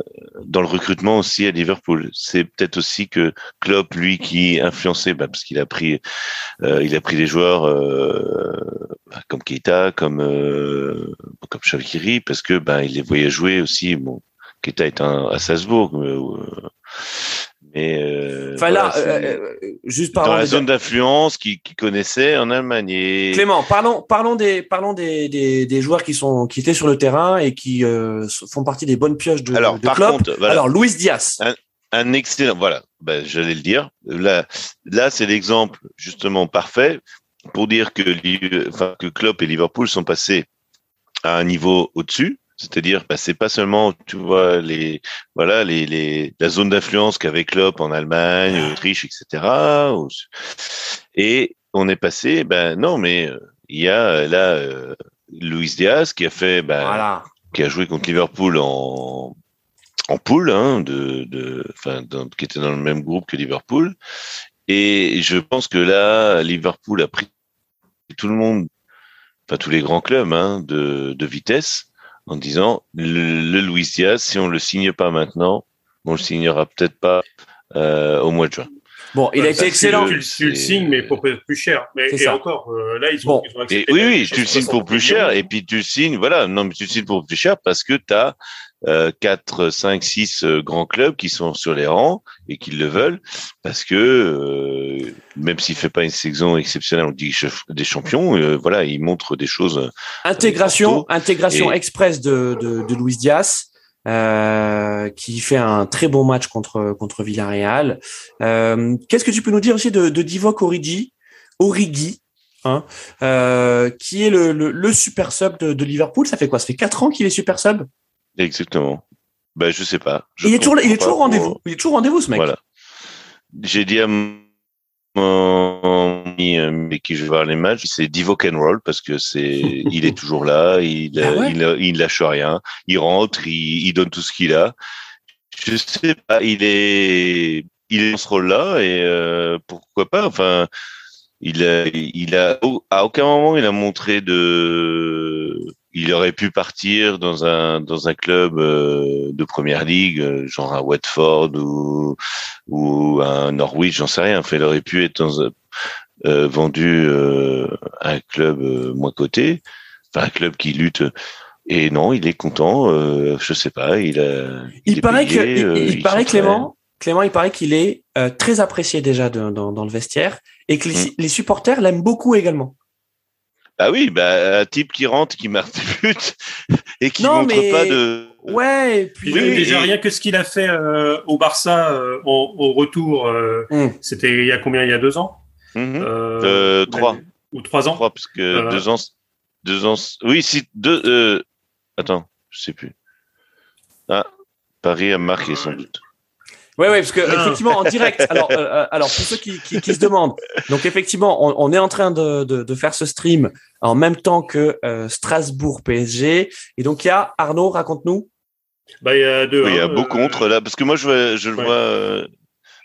[SPEAKER 3] dans le recrutement aussi à Liverpool. C'est peut-être aussi que Klopp, lui, qui influencé, bah, parce qu'il a pris, euh, il a pris des joueurs euh, comme Keita, comme comme parce que ben il les voyait jouer aussi. Bon, Keita est à Salzbourg. Mais euh,
[SPEAKER 1] enfin là, euh, euh, juste
[SPEAKER 3] dans la zone d'influence qui, qui connaissait en Allemagne. Et...
[SPEAKER 1] Clément, parlons parlons des parlons des, des, des, joueurs qui sont qui étaient sur le terrain et qui euh, font partie des bonnes pioches de,
[SPEAKER 3] Alors,
[SPEAKER 1] de
[SPEAKER 3] par
[SPEAKER 1] Klopp.
[SPEAKER 3] contre, voilà.
[SPEAKER 1] Alors Luis Diaz.
[SPEAKER 3] Un, un excellent, voilà, ben, j'allais le dire. Là, là, c'est l'exemple justement parfait pour dire que, enfin, que Klopp et Liverpool sont passés à un niveau au-dessus. C'est-à-dire, bah, c'est pas seulement, tu vois, les, voilà, les, les, la zone d'influence qu'avait Klopp en Allemagne, Autriche, etc. Et on est passé, ben non, mais il y a là euh, Luis Diaz qui a fait, ben,
[SPEAKER 1] Voilà.
[SPEAKER 3] qui a joué contre Liverpool en en poule, hein, de, de, enfin, dans- qui était dans le même groupe que Liverpool. Et je pense que là, Liverpool a pris tout le monde, enfin tous les grands clubs, hein, de, de vitesse, en disant le, le Luis Diaz, si on le signe pas maintenant, on le signera peut-être pas euh, au mois de juin.
[SPEAKER 1] Bon, il a été excellent.
[SPEAKER 2] Tu, le- tu le
[SPEAKER 3] C'est-
[SPEAKER 2] signes, mais pour peut-être plus cher. Mais et
[SPEAKER 1] ça.
[SPEAKER 2] encore, euh, là, ils ont,
[SPEAKER 1] Bon.
[SPEAKER 2] ils ont
[SPEAKER 3] Et
[SPEAKER 2] accepté
[SPEAKER 3] oui, oui, tu le signes pour
[SPEAKER 2] 60
[SPEAKER 3] plus cher, et puis tu le signes, voilà, non, mais tu le signes pour plus cher parce que tu as euh, 4, 5, 6 euh, grands clubs qui sont sur les rangs et qui le veulent parce que euh, même s'il fait pas une saison exceptionnelle en Ligue des champions, euh, voilà, il montre des choses.
[SPEAKER 1] Intégration,
[SPEAKER 3] Porto.
[SPEAKER 1] intégration
[SPEAKER 3] Et-
[SPEAKER 1] express de, de, de Luis Diaz, euh, qui fait un très bon match contre contre Villarreal. Euh, Qu'est-ce que tu peux nous dire aussi de, de Divock Origi, Origi, hein, euh, qui est le, le, le super sub de, de Liverpool? Ça fait quoi? Ça fait quatre ans qu'il est super sub?
[SPEAKER 3] Exactement. Ben, je sais pas. Je
[SPEAKER 1] Il est toujours, il est
[SPEAKER 3] comprends
[SPEAKER 1] toujours rendez-vous. Il est toujours rendez-vous ce mec.
[SPEAKER 3] Voilà. J'ai dit à mon ami euh, avec qui je vais voir les matchs, c'est Divo Roll parce que c'est, il est toujours là, il,
[SPEAKER 1] Ah ouais
[SPEAKER 3] il, il lâche rien, il rentre, il, il donne tout ce qu'il a. Je sais pas, il est, il est dans ce rôle-là et euh, pourquoi pas. Enfin, il a, il a, à aucun moment il a montré de, il aurait pu partir dans un dans un club euh, de première ligue, euh, genre à Watford ou ou un Norwich, j'en sais rien. Enfin, il aurait pu être dans un- euh, vendu euh, à un club euh, moins coté, enfin un club qui lutte. Et non, il est content. Euh, je sais pas. Il a.
[SPEAKER 1] Il, paraît
[SPEAKER 3] payé,
[SPEAKER 1] que, il, il paraît. Clément, Clément, il paraît qu'il est euh, très apprécié déjà de- dans, dans le vestiaire et que les,
[SPEAKER 3] Mm.
[SPEAKER 1] les supporters l'aiment beaucoup également.
[SPEAKER 3] Ah oui, bah un type qui rentre, qui marque des buts et qui
[SPEAKER 1] Non,
[SPEAKER 3] montre
[SPEAKER 1] mais-
[SPEAKER 3] pas de.
[SPEAKER 1] Ouais, et puis
[SPEAKER 3] Oui,
[SPEAKER 2] déjà
[SPEAKER 3] et-
[SPEAKER 2] rien que ce qu'il a fait euh, au Barça euh, au, au retour, euh,
[SPEAKER 1] Mm.
[SPEAKER 2] c'était il y a combien Il y a deux ans
[SPEAKER 3] Mhm.
[SPEAKER 2] euh,
[SPEAKER 3] Euh, trois.
[SPEAKER 2] ou trois ans
[SPEAKER 3] Trois, parce que
[SPEAKER 2] Euh,
[SPEAKER 3] deux ans, deux ans. Oui, si deux. Euh... Attends, je sais plus. Ah, Paris a marqué sans doute.
[SPEAKER 1] Ouais, ouais, parce que effectivement en direct. Alors, euh, euh, alors pour ceux qui, qui, qui se demandent, donc effectivement, on, on est en train de, de, de faire ce stream en même temps que euh, Strasbourg PSG, et donc il y a Arnaud, raconte-nous.
[SPEAKER 2] Bah il y a deux.
[SPEAKER 3] Oui, il y a
[SPEAKER 2] hein,
[SPEAKER 3] beau
[SPEAKER 2] euh,
[SPEAKER 3] contre là, parce que moi je, je le
[SPEAKER 2] ouais.
[SPEAKER 3] vois, euh,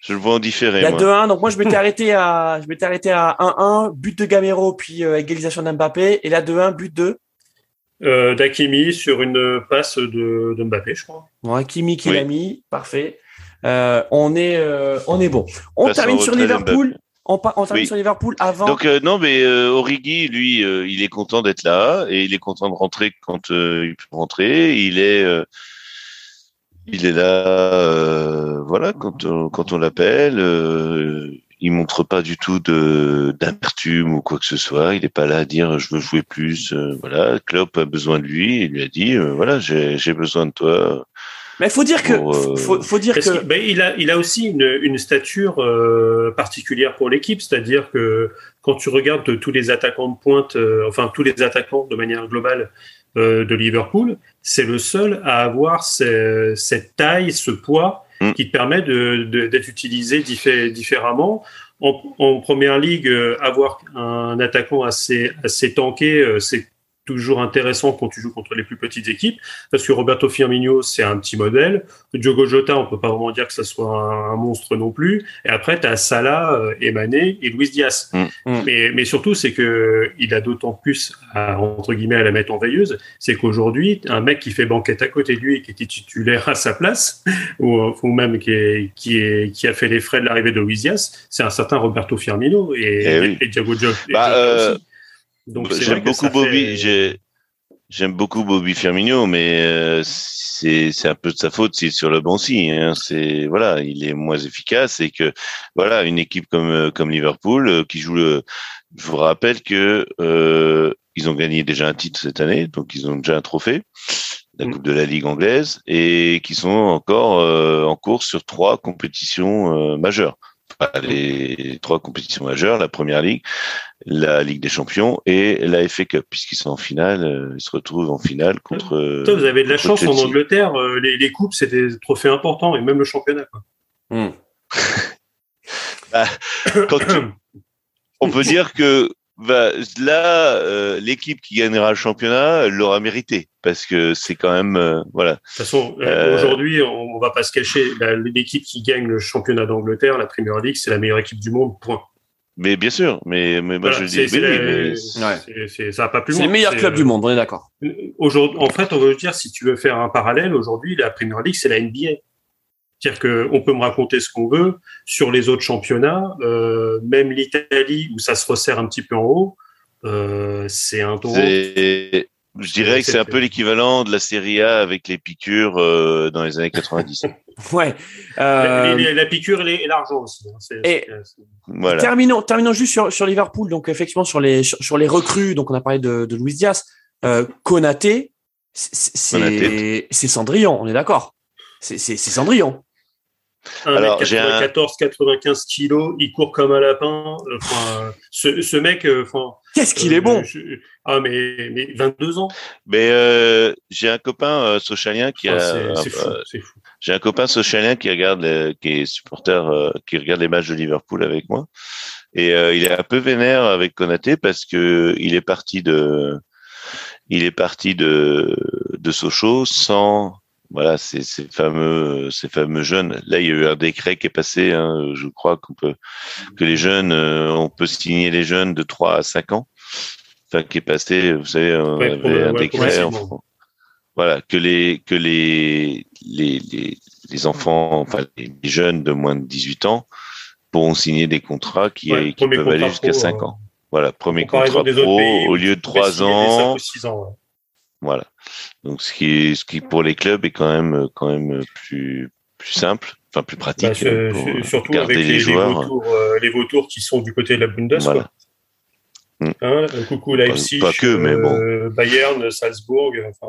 [SPEAKER 3] je le vois en différé.
[SPEAKER 1] Il y a
[SPEAKER 3] moi.
[SPEAKER 1] 2-1, donc moi je m'étais arrêté à, je m'étais arrêté à 1-1, but de Gamero, puis euh, égalisation d'Mbappé, et là 2-1, but de?
[SPEAKER 2] Euh, d'Akimi sur une passe de, de Mbappé, je crois.
[SPEAKER 1] bon, Hakimi qui
[SPEAKER 3] Oui.
[SPEAKER 1] l'a mis, parfait. Euh, on est, euh, on est bon. On termine sur Liverpool. On, on termine
[SPEAKER 3] Oui.
[SPEAKER 1] sur Liverpool avant.
[SPEAKER 3] Donc euh, non, mais Origi, lui, il est content d'être là et il est content de rentrer quand il peut rentrer. Il est, il est là, voilà, quand on, quand on l'appelle. Il montre pas du tout de d'amertume ou quoi que ce soit. Il est pas là à dire je veux jouer plus. voilà, Klopp a besoin de lui. Il lui a dit voilà, j'ai besoin de toi.
[SPEAKER 1] Mais faut dire que,
[SPEAKER 3] pour, euh,
[SPEAKER 1] faut, faut dire que,
[SPEAKER 2] ben, il, a, il a aussi une, une stature euh, particulière pour l'équipe, c'est-à-dire que quand tu regardes tous les attaquants de pointe, euh, enfin tous les attaquants de manière globale euh, de Liverpool, c'est le seul à avoir ce- cette taille, ce poids
[SPEAKER 3] Mm.
[SPEAKER 2] qui te permet de- de- d'être utilisé diffé- différemment. En, en première ligue, euh, avoir un attaquant assez, assez tanké, euh, c'est toujours intéressant quand tu joues contre les plus petites équipes, parce que Roberto Firmino, c'est un petit modèle. Diogo Jota, on peut pas vraiment dire que ça soit un, monstre non plus. Et après, tu as Salah, euh, Emané et Luis Diaz. Mm. Mm. Mais, mais surtout, c'est que il a d'autant plus, à, entre guillemets, à la mettre en veilleuse, c'est qu'aujourd'hui, un mec qui fait banquette à côté de lui et qui était titulaire à sa place, ou, ou même qui, est, qui, est, qui a fait les frais de l'arrivée de Luis Diaz, c'est un certain Roberto Firmino et, et,
[SPEAKER 3] eh Diogo Jota. Bah, donc j'aime beaucoup Bobby. J'aime beaucoup Bobby Firmino, mais euh, c'est un peu de sa faute s'il est sur le bon signe. Hein. C'est voilà, il est moins efficace et que voilà une équipe comme euh, comme Liverpool euh, qui joue le. Je vous rappelle que euh, ils ont gagné déjà un titre cette année, donc ils ont déjà un trophée, la mm. Coupe de la Ligue anglaise, et qui sont encore en course sur trois compétitions majeures les trois compétitions majeures, la Première Ligue, la Ligue des Champions et la FA Cup, puisqu'ils sont en finale, euh, ils se retrouvent en finale contre.
[SPEAKER 2] vous avez de la chance en Angleterre, euh, les, coupes, c'est des trophées importants et même le championnat. Hmm.
[SPEAKER 3] Bah, on peut dire que bah, là, euh, l'équipe qui gagnera le championnat l'aura mérité parce que c'est quand même voilà.
[SPEAKER 2] De toute façon, aujourd'hui, on, on, va pas se cacher. L'équipe qui gagne le championnat d'Angleterre, la Première Ligue, c'est la meilleure équipe du monde. Point.
[SPEAKER 3] Mais bien sûr, mais, mais moi je dis, mais,
[SPEAKER 2] ça va pas plus
[SPEAKER 1] loin. C'est le meilleur club du monde, on est d'accord.
[SPEAKER 2] Aujourd'hui, en fait, on veut dire, si tu veux faire un parallèle, aujourd'hui, la Premier League, c'est la NBA. C'est-à-dire qu'on peut me raconter ce qu'on veut sur les autres championnats, euh, même l'Italie où ça se resserre un petit peu en haut, euh, c'est un tour.
[SPEAKER 3] Je dirais que c'est un peu l'équivalent de la Serie A avec les piqûres euh, dans les années 90.
[SPEAKER 1] ouais.
[SPEAKER 2] Euh... La, piqûre et l'argent aussi. Hein.
[SPEAKER 1] Et voilà. terminons, terminons juste sur, sur Liverpool. Donc effectivement sur les sur, les recrues. Donc on a parlé de, de Luis Diaz, euh, Konaté, c'est c'est Cendrillon. On est d'accord. C'est Cendrillon.
[SPEAKER 2] Alors, 94, 95 kilos, il court comme un lapin. Enfin, ce, ce mec, euh, enfin.
[SPEAKER 1] Qu'est-ce qu'il est euh, bon
[SPEAKER 2] Ah, mais, mais 22 ans.
[SPEAKER 3] Mais euh, j'ai un copain euh, sochalien qui
[SPEAKER 2] ah,
[SPEAKER 3] a.
[SPEAKER 2] C'est fou, fou.
[SPEAKER 3] J'ai un copain sochalien qui regarde, qui est supporter, qui regarde les matchs de Liverpool avec moi, et il est un peu vénère avec Konaté parce que il est parti de, il est parti de de Sochaux sans voilà, ces, ces, fameux, ces fameux jeunes. Là, il y a eu un décret qui est passé. Hein, je crois qu'on peut que les jeunes, euh, on peut signer les jeunes de 3 à 5 ans. Enfin, qui est passé. Vous savez, on avait un décret. voilà, que les que les les les, les enfants, enfin les jeunes de moins de 18 ans pourront signer des contrats qui, qui peuvent aller jusqu'à 5 euh, ans. Voilà, premier contrat pro au lieu de 3 ans. 6 ans voilà. Donc ce qui ce qui pour les clubs est quand même quand même plus plus simple, enfin plus pratique bah, pour
[SPEAKER 2] surtout garder avec les, les joueurs. vautours, euh, les vautours qui sont du côté de la Bundes. Voilà. Mm. Hein, coucou Leipzig,
[SPEAKER 3] pas, pas que, mais bon.
[SPEAKER 2] Euh, Bayern, Salzbourg, enfin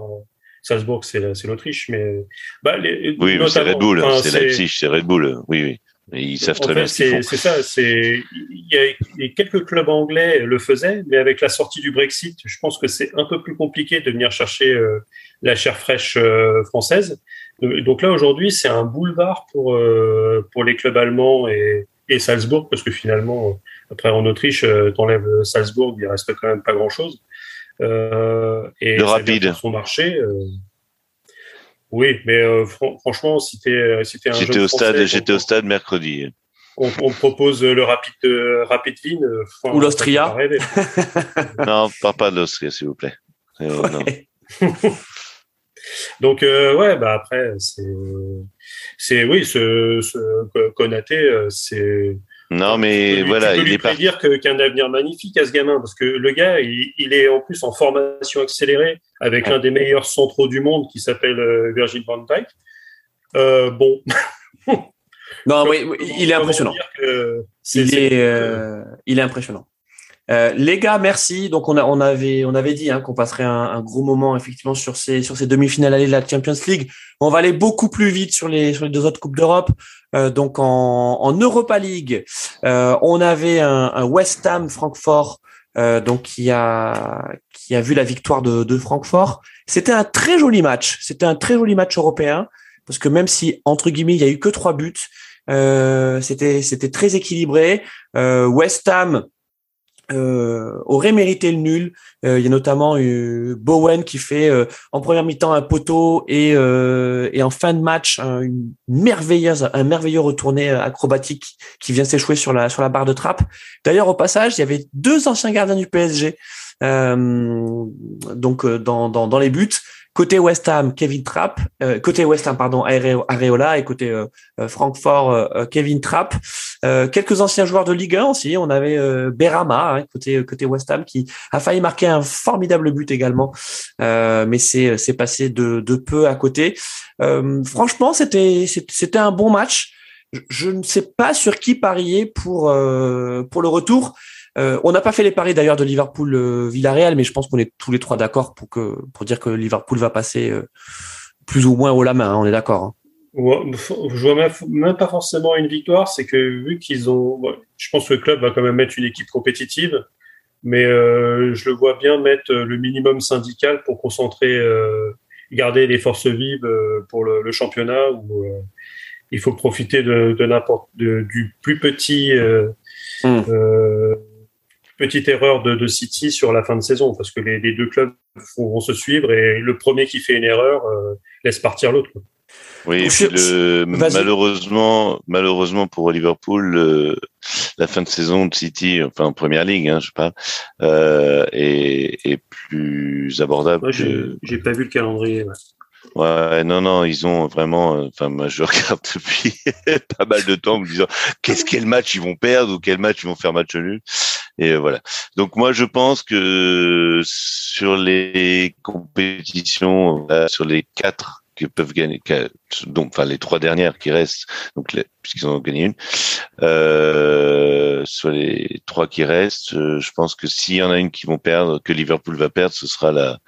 [SPEAKER 2] Salzbourg c'est l'Autriche, mais
[SPEAKER 3] bah, les, oui, c'est Red Bull, c'est Leipzig, c'est Red Bull, oui, oui. Ils savent très bien ce qu'ils font.
[SPEAKER 2] C'est ça, c'est il y a quelques clubs anglais le faisaient, mais avec la sortie du Brexit, je pense que c'est un peu plus compliqué de venir chercher euh, la chair fraîche euh, française. Donc là aujourd'hui, c'est un boulevard pour euh, pour les clubs allemands et, et Salzbourg parce que finalement, après en Autriche, t'enlèves Salzbourg, il reste quand même pas grand chose.
[SPEAKER 3] et le rapide.
[SPEAKER 2] Son marché. Oui, mais euh, franchement, si t'es euh, si un
[SPEAKER 3] j'étais au stade, j'étais au stade mercredi.
[SPEAKER 2] On, on propose le rapide euh, rapide Vin
[SPEAKER 1] ou l'Austria.
[SPEAKER 3] non, pas pas de l'Austria, s'il vous plaît.
[SPEAKER 2] Donc ouais, bah après c'est c'est oui, ce, ce Konaté, c'est
[SPEAKER 3] non, mais voilà,
[SPEAKER 2] il est pas dire qu'un avenir magnifique à ce gamin, parce que le gars, il, est en plus en formation accélérée avec l'un des meilleurs centraux du monde qui s'appelle euh, Virgil van Dijk. Euh, bon.
[SPEAKER 1] non, mais il est impressionnant. il, est, euh, il est impressionnant. Euh, les gars, merci. Donc on, a, on avait on avait dit hein, qu'on passerait un, un, gros moment effectivement sur ces sur ces demi-finales allées de la Champions League. On va aller beaucoup plus vite sur les sur les deux autres coupes d'Europe. Euh, donc en, Europa League, euh, on avait un, un, West Ham Francfort euh, donc qui a qui a vu la victoire de, de Francfort. C'était un très joli match. C'était un très joli match européen parce que même si entre guillemets il y a eu que trois buts, euh, c'était c'était très équilibré. West Ham euh, aurait mérité le nul. Euh, il y a notamment eu Bowen qui fait euh, en première mi-temps un poteau et, et en fin de match une merveilleuse, un merveilleux retourné acrobatique qui vient s'échouer sur la sur la barre de trappe. D'ailleurs au passage, il y avait deux anciens gardiens du PSG donc dans, dans, dans les buts. Côté West Ham, Kevin Trapp. Euh, côté West Ham, pardon, Areola et côté euh, euh, Francfort, Kevin Trapp. Quelques anciens joueurs de Ligue 1 aussi. On avait Berama hein, côté côté West Ham qui a failli marquer un formidable but également, mais c'est c'est passé de de peu à côté. franchement, c'était c'était un bon match. Je ne sais pas sur qui parier pour pour le retour. Euh, on n'a pas fait les paris d'ailleurs de Liverpool euh, Villarreal, mais je pense qu'on est tous les trois d'accord pour que pour dire que Liverpool va passer euh, plus ou moins haut la main. Hein, on est d'accord. Hein.
[SPEAKER 2] Je vois même, pas forcément une victoire. C'est que vu qu'ils ont, je pense que le club va quand même mettre une équipe compétitive, mais je le vois bien mettre le minimum syndical pour concentrer, garder les forces vives pour le, championnat où il faut profiter de, n'importe du plus petit. Hmm petite erreur de, City sur la fin de saison, parce que les, deux clubs vont se suivre et le premier qui fait une erreur euh, laisse partir l'autre.
[SPEAKER 3] Oui, malheureusement, malheureusement pour Liverpool, la fin de saison de City, enfin en première ligue, hein, je sais pas, euh, est, plus abordable.
[SPEAKER 2] J'ai pas vu le calendrier.
[SPEAKER 3] Ouais, non, non, ils ont vraiment. Euh, enfin, moi, je regarde depuis pas mal de temps, en me disant qu'est-ce quel match ils vont perdre ou quel match ils vont faire match nul. Et voilà. Donc moi, je pense que sur les compétitions, sur les quatre qui peuvent gagner, donc enfin les trois dernières qui restent, donc puisqu'ils en ont gagné une, euh, sur les trois qui restent, euh, je pense que s'il y en a une qui vont perdre, que Liverpool va perdre, ce sera la,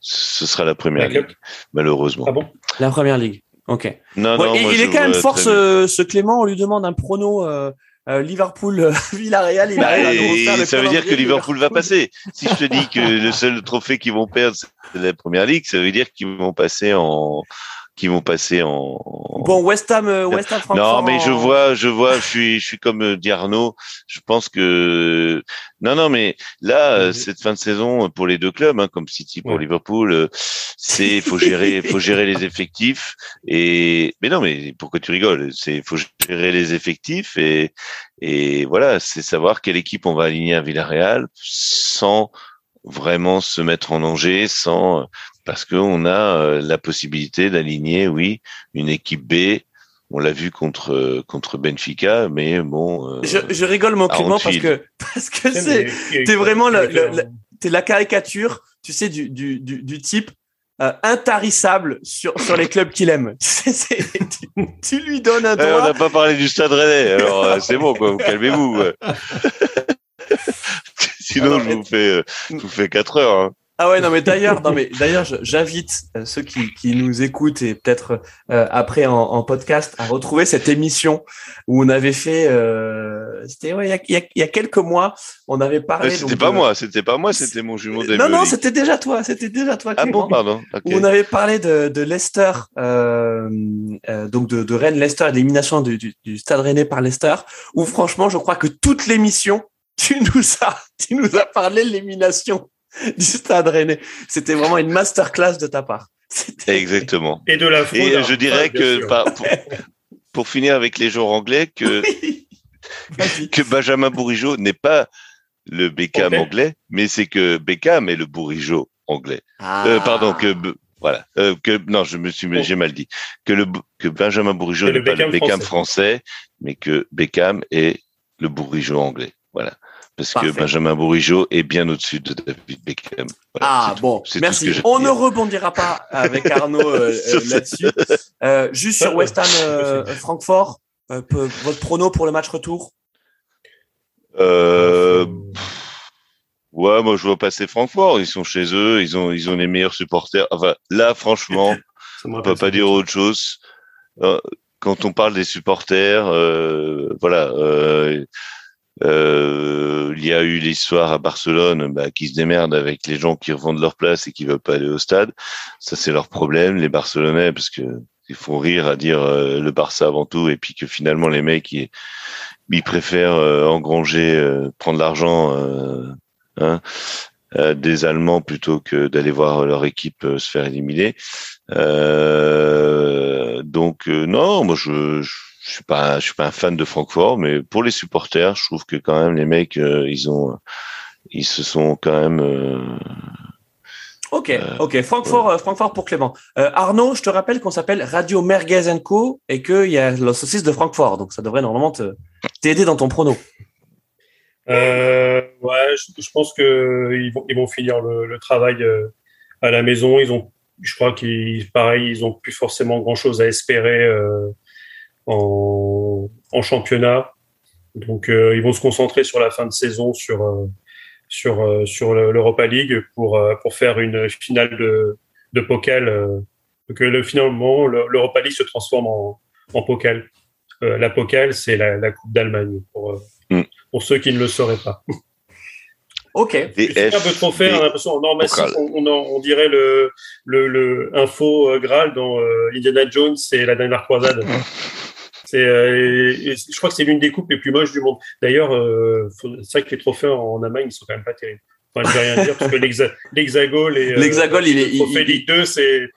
[SPEAKER 3] ce sera la première ligue, malheureusement.
[SPEAKER 1] Ah bon? La première ligue. Ok. Non, non, il, est quand même fort ce, Clément. On lui demande un prono. Euh, euh, Liverpool, euh, Villarreal, il
[SPEAKER 3] bah, Ça veut dire que Liverpool va passer. Si je te dis que le seul trophée qu'ils vont perdre, c'est la première ligue, ça veut dire qu'ils vont passer en, qui vont passer en.
[SPEAKER 1] Bon, West Ham, euh, West Ham
[SPEAKER 3] Non, mais je vois, je vois, je suis, je suis comme euh, Diarno. Je pense que non, non, mais là, euh, cette fin de saison pour les deux clubs, hein, comme City pour Liverpool, c'est faut gérer, faut gérer les effectifs et mais non, mais pourquoi tu rigoles? C'est faut gérer les effectifs et et voilà, c'est savoir quelle équipe on va aligner à Villarreal sans vraiment se mettre en danger, sans parce qu'on a euh, la possibilité d'aligner, oui, une équipe B. On l'a vu contre contre Benfica, mais bon.
[SPEAKER 1] Euh, je, je, rigole mon Clément parce que parce que c'est t'es vraiment la, la, t'es la caricature, tu sais, du du du, du type euh, intarissable sur sur les clubs qu'il aime. tu, tu, lui donnes un droit.
[SPEAKER 3] on n'a pas parlé du Stade Rennais, alors euh, c'est bon quoi. Calmez-vous. Sinon, je vous fais je vous fais quatre heures. Hein.
[SPEAKER 1] Ah ouais, non mais d'ailleurs, non mais d'ailleurs, j'invite euh, ceux qui, qui nous écoutent et peut-être euh, après en, en, podcast à retrouver cette émission où on avait fait, euh, c'était ouais, il y a, y a, quelques mois, on avait parlé.
[SPEAKER 3] c'était pas moi, c'était pas moi, c'était mon jumeau.
[SPEAKER 1] Non non, c'était déjà toi, c'était déjà toi.
[SPEAKER 3] Ah bon, pardon.
[SPEAKER 1] Où on avait parlé de, de Leicester, euh, euh, donc de, de Rennes, Leicester, l'élimination du, du, du, Stade Rennais par Leicester, où franchement, je crois que toute l'émission, tu nous as, tu nous as parlé de l'élimination du stade rennais. C'était vraiment une masterclass de ta part.
[SPEAKER 3] Exactement.
[SPEAKER 2] Et de la
[SPEAKER 3] fraude. Et je dirais que pour, finir avec les joueurs anglais, que, que Benjamin Bourigeau n'est pas le Beckham anglais, mais c'est que Beckham est le Bourigeau anglais. Ah. Euh, pardon, que voilà, euh, que non, je me suis, j'ai mal dit que le que Benjamin Bourigeau n'est pas le Beckham français. mais que Beckham est le Bourigeau anglais. Voilà parce que Benjamin Bourigeau est bien au-dessus de David Beckham.
[SPEAKER 1] ah bon, merci. On ne rebondira pas avec Arnaud euh, euh, là-dessus. Euh, juste sur West Ham Francfort, votre prono pour le match retour?
[SPEAKER 3] Ouais, moi je vois passer Francfort. Ils sont chez eux, ils ont ils ont les meilleurs supporters. Enfin là, franchement, on peut pas dire autre chose. Quand on parle des supporters, voilà euh, il y a eu l'histoire à Barcelone bah, qui se démerdent avec les gens qui revendent leur place et qui veulent pas aller au stade. Ça, c'est leur problème, les Barcelonais, parce que ils font rire à dire euh, le Barça avant tout, et puis que finalement les mecs ils, préfèrent engranger, prendre l'argent hein, des Allemands plutôt que d'aller voir leur équipe se faire éliminer. donc non, moi je je suis pas je suis pas un fan de Francfort mais pour les supporters je trouve que quand même les mecs ils ont ils se sont quand même
[SPEAKER 1] Ok, euh, ok. Francfort, euh, Francfort pour Clément. Euh, Arnaud, je te rappelle qu'on s'appelle Radio Merguez Co et qu'il y a la saucisse de Francfort, donc ça devrait normalement t'aider dans ton prono.
[SPEAKER 2] ouais, je, pense que ils vont, ils vont finir le, travail à la maison. Ils ont, je crois qu'ils, pareil, ils ont plus forcément grand chose à espérer en, en, championnat. Donc, ils vont se concentrer sur la fin de saison, sur sur euh, sur l'Europa League pour euh, pour faire une finale de de Pokal euh, que le finalement l'Europa League se transforme en en Pokal. la Pokal, c'est la, la Coupe d'Allemagne pour mm. pour ceux qui ne le sauraient pas.
[SPEAKER 1] Ok.
[SPEAKER 2] C'est un peu trop faire. On l'impression, on, on, on, dirait le, le, le info Graal dans Indiana Jones et la dernière croisade. C'est, euh, je crois que c'est l'une des coupes les plus moches du monde. D'ailleurs, euh, c'est vrai que les trophées en Allemagne, ils sont quand même pas terribles. Enfin, je vais rien dire parce que l'hexagone et
[SPEAKER 1] euh, l'hexagone, il est,
[SPEAKER 2] trophée Ligue 2, c'est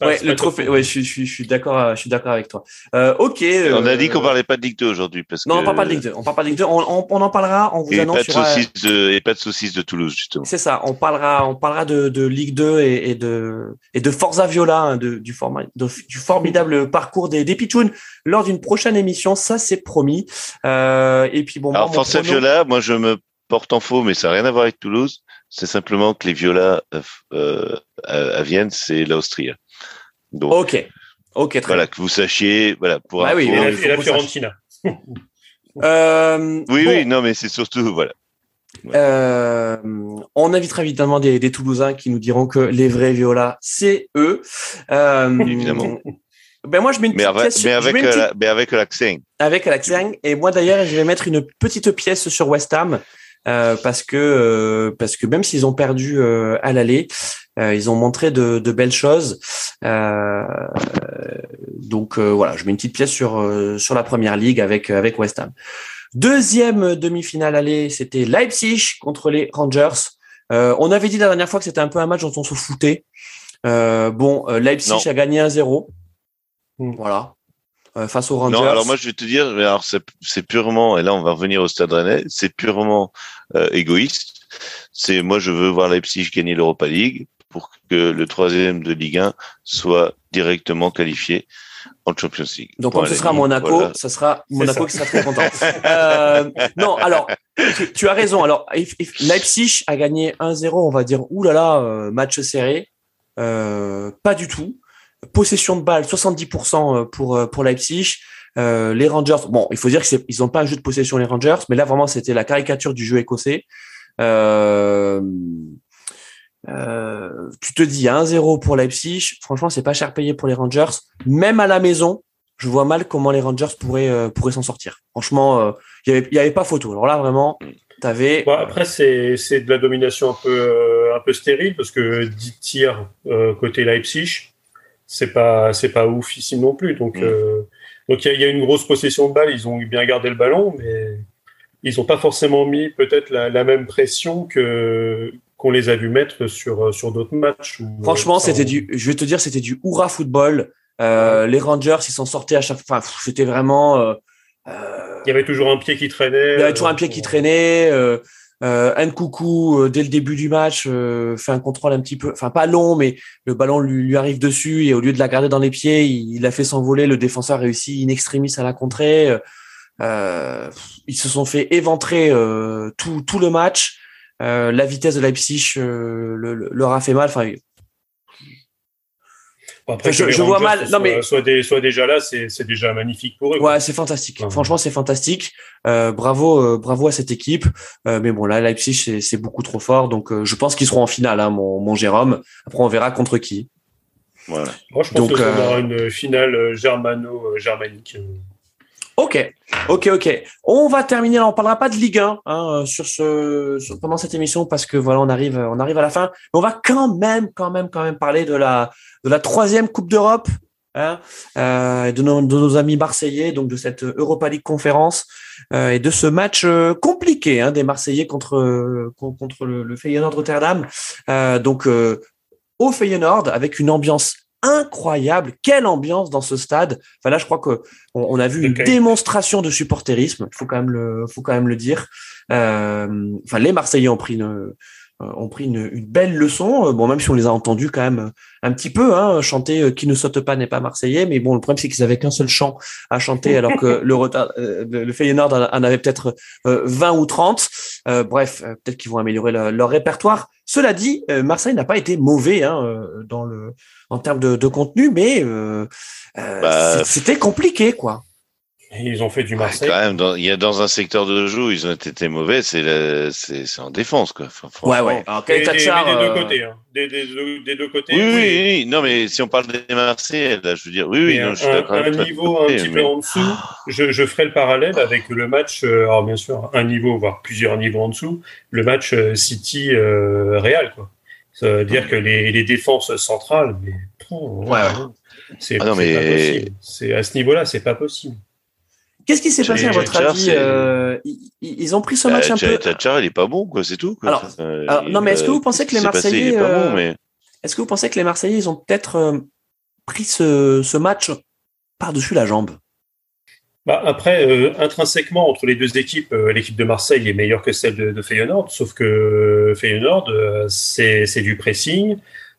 [SPEAKER 1] ouais, le trophée. Ouais, je, je, je suis d'accord. Je suis d'accord avec toi. Euh, ok.
[SPEAKER 3] on a dit qu'on parlait pas de Ligue 2 aujourd'hui parce
[SPEAKER 1] non,
[SPEAKER 3] que...
[SPEAKER 1] on parle pas de Ligue 2. On parle pas de Ligue 2. On, on, on en parlera. On vous
[SPEAKER 3] et
[SPEAKER 1] annonce.
[SPEAKER 3] Pas de saucisse de, et pas de saucisse de Toulouse justement.
[SPEAKER 1] C'est ça. On parlera. On parlera de, de Ligue 2 et, et, de et de Forza Viola, hein, de, du, format, du formidable parcours des, des Pitchouns lors d'une prochaine émission. Ça, c'est promis. Euh, et puis bon.
[SPEAKER 3] Alors Forza Viola, moi je me porte en faux, mais ça n'a rien à voir avec Toulouse. C'est simplement que les Viola euh, euh, à Vienne, c'est l'Austrie
[SPEAKER 1] ok, ok, très
[SPEAKER 3] voilà, que vous sachiez, voilà, pour
[SPEAKER 2] bah oui, et la, Fiorentina.
[SPEAKER 1] euh,
[SPEAKER 3] oui, oui, non, mais c'est surtout, voilà.
[SPEAKER 1] Euh, on invitera évidemment des, des, Toulousains qui nous diront que les vrais Viola, c'est eux.
[SPEAKER 3] Euh, évidemment.
[SPEAKER 1] Ben moi, je mets une petite
[SPEAKER 3] pièce. Mais avec, euh, mais avec l'accent.
[SPEAKER 1] Avec l'accent. Et moi, d'ailleurs, je vais mettre une petite pièce sur West Ham. Euh, parce que euh, parce que même s'ils ont perdu euh, à l'aller, ils ont montré de, de belles choses. donc voilà, je mets une petite pièce sur sur la première ligue avec avec West Ham. Deuxième demi-finale aller, c'était Leipzig contre les Rangers. on avait dit la dernière fois que c'était un peu un match dont on se foutait. bon, Leipzig a gagné 1-0. Hmm. Voilà. Euh, face aux Rangers.
[SPEAKER 3] Non, alors moi je vais te dire, alors c'est purement, et là on va revenir au Stade Rennais, c'est purement euh, égoïste. C'est moi je veux voir Leipzig gagner l'Europa League pour que le troisième de Ligue 1 soit directement qualifié en Champions League.
[SPEAKER 1] Donc quand ce sera Monaco, ça sera Monaco qui sera très content. euh, non, alors tu, as raison. Alors Leipzig a gagné 1-0, on va dire oulala, là là, euh, match serré. Euh, pas du tout possession de balle 70% euh, pour pour Leipzig. Euh, les Rangers, bon, il faut dire qu'ils n'ont pas un jeu de possession les Rangers, mais là vraiment c'était la caricature du jeu écossais. Euh, euh, tu te dis 1-0 pour Leipzig, franchement c'est pas cher payé pour les Rangers, même à la maison. Je vois mal comment les Rangers pourraient pourraient s'en sortir. Franchement, il y avait y avait pas photo. Alors là vraiment, t'avais.
[SPEAKER 2] Bon, après c'est c'est de la domination un peu un peu stérile parce que 10 tirs côté Leipzig c'est pas c'est pas ouf ici non plus. Donc mm. euh, donc il y, a une grosse possession de balle. Ils ont bien gardé le ballon, mais ils n'ont pas forcément mis peut-être la, même pression que qu'on les a vu mettre sur sur d'autres matchs.
[SPEAKER 1] Franchement, c'était du. Je vais te dire, c'était du hurrah football. Euh, les Rangers, ils s'en sortaient à chaque. Enfin, c'était vraiment. Euh,
[SPEAKER 2] il y avait toujours un pied qui traînait.
[SPEAKER 1] Il y avait toujours un pied qui traînait. Euh, euh, Coucou, euh, dès le début du match, euh, fait un contrôle un petit peu, enfin pas long, mais le ballon lui, lui, arrive dessus et au lieu de la garder dans les pieds, il, il a fait s'envoler. Le défenseur réussit in extremis à la contrer. Euh, ils se sont fait éventrer euh, tout, tout le match. Euh, la vitesse de Leipzig le, leur a fait mal. Enfin,
[SPEAKER 2] après, je, vois mal. Non, soit, mais soit, soit, déjà là, c'est déjà magnifique pour eux.
[SPEAKER 1] Ouais, c'est fantastique. Franchement, c'est fantastique. Euh, bravo, euh, bravo à cette équipe. Euh, mais bon, là, Leipzig, c'est beaucoup trop fort. Donc, euh, je pense qu'ils seront en finale, hein, mon, mon Jérôme. Après, on verra contre qui.
[SPEAKER 3] Voilà.
[SPEAKER 2] Moi, je pense donc, que ça aura une finale germano-germanique.
[SPEAKER 1] Ok, ok, ok. On va terminer. Là, on parlera pas de Ligue 1 hein, sur ce sur, pendant cette émission parce que voilà, on arrive, on arrive à la fin. On va quand même, quand même, quand même parler de la de la troisième Coupe d'Europe hein, euh, de, nos, amis marseillais, donc de cette Europa League conférence euh, et de ce match euh, compliqué hein, des Marseillais contre contre le, le Feyenoord Rotterdam. Euh, donc au Feyenoord avec une ambiance incroyable. Quelle ambiance dans ce stade. Enfin là, je crois que on, a vu une démonstration de supporterisme. Il faut quand même le, faut quand même le dire. Euh, enfin, les Marseillais ont pris une, ont pris une, une, belle leçon. Euh, bon, même si on les a entendus quand même un petit peu hein, chanter euh, "Qui ne saute pas n'est pas marseillais", mais bon, le problème c'est qu'ils avaient qu'un seul chant à chanter, alors que le retard, le Feyenoord en avait peut-être 20 ou 30. bref, peut-être qu'ils vont améliorer leur répertoire. Cela dit, Marseille n'a pas été mauvais hein, dans le en termes de, de contenu, mais bah, c'était compliqué, quoi
[SPEAKER 2] ils ont fait du Marseille.
[SPEAKER 3] quand même, dans, il y a dans un secteur de jeu, ils ont été mauvais, c'est c'est en défense quoi.
[SPEAKER 1] Enfin, ouais ouais.
[SPEAKER 2] Alors des, des, des, deux euh, côtés, hein. des, des, des, deux côtés.
[SPEAKER 3] Oui, oui, oui, non mais si on parle des Marseillais, là, je veux dire, oui, oui, non,
[SPEAKER 2] un,
[SPEAKER 3] je suis.
[SPEAKER 2] Un niveau un petit peu en dessous. Je, je ferai le parallèle avec le match. Euh, alors bien sûr, un niveau, voire plusieurs niveaux en dessous, le match euh, City euh, Real quoi. Ça veut dire que les, les défenses centrales, mais
[SPEAKER 1] ouais, ouais.
[SPEAKER 2] c'est ah mais... pas possible. C'est à ce niveau-là, c'est pas possible.
[SPEAKER 1] Qu'est-ce qui s'est passé à votre avis euh, ils, ont pris ce match euh, un peu.
[SPEAKER 3] Thatcher, il est pas bon, quoi, c'est tout. Quoi.
[SPEAKER 1] Alors, alors non, mais est-ce que vous pensez que les Marseillais, bon, euh, mais... est-ce que vous pensez que les Marseillais, ils ont peut-être euh, pris ce, ce match par-dessus la jambe?
[SPEAKER 2] Bah après, euh, intrinsèquement, entre les deux équipes, l'équipe de Marseille est meilleure que celle de, de Feyenoord, sauf que Feyenoord, c'est du pressing,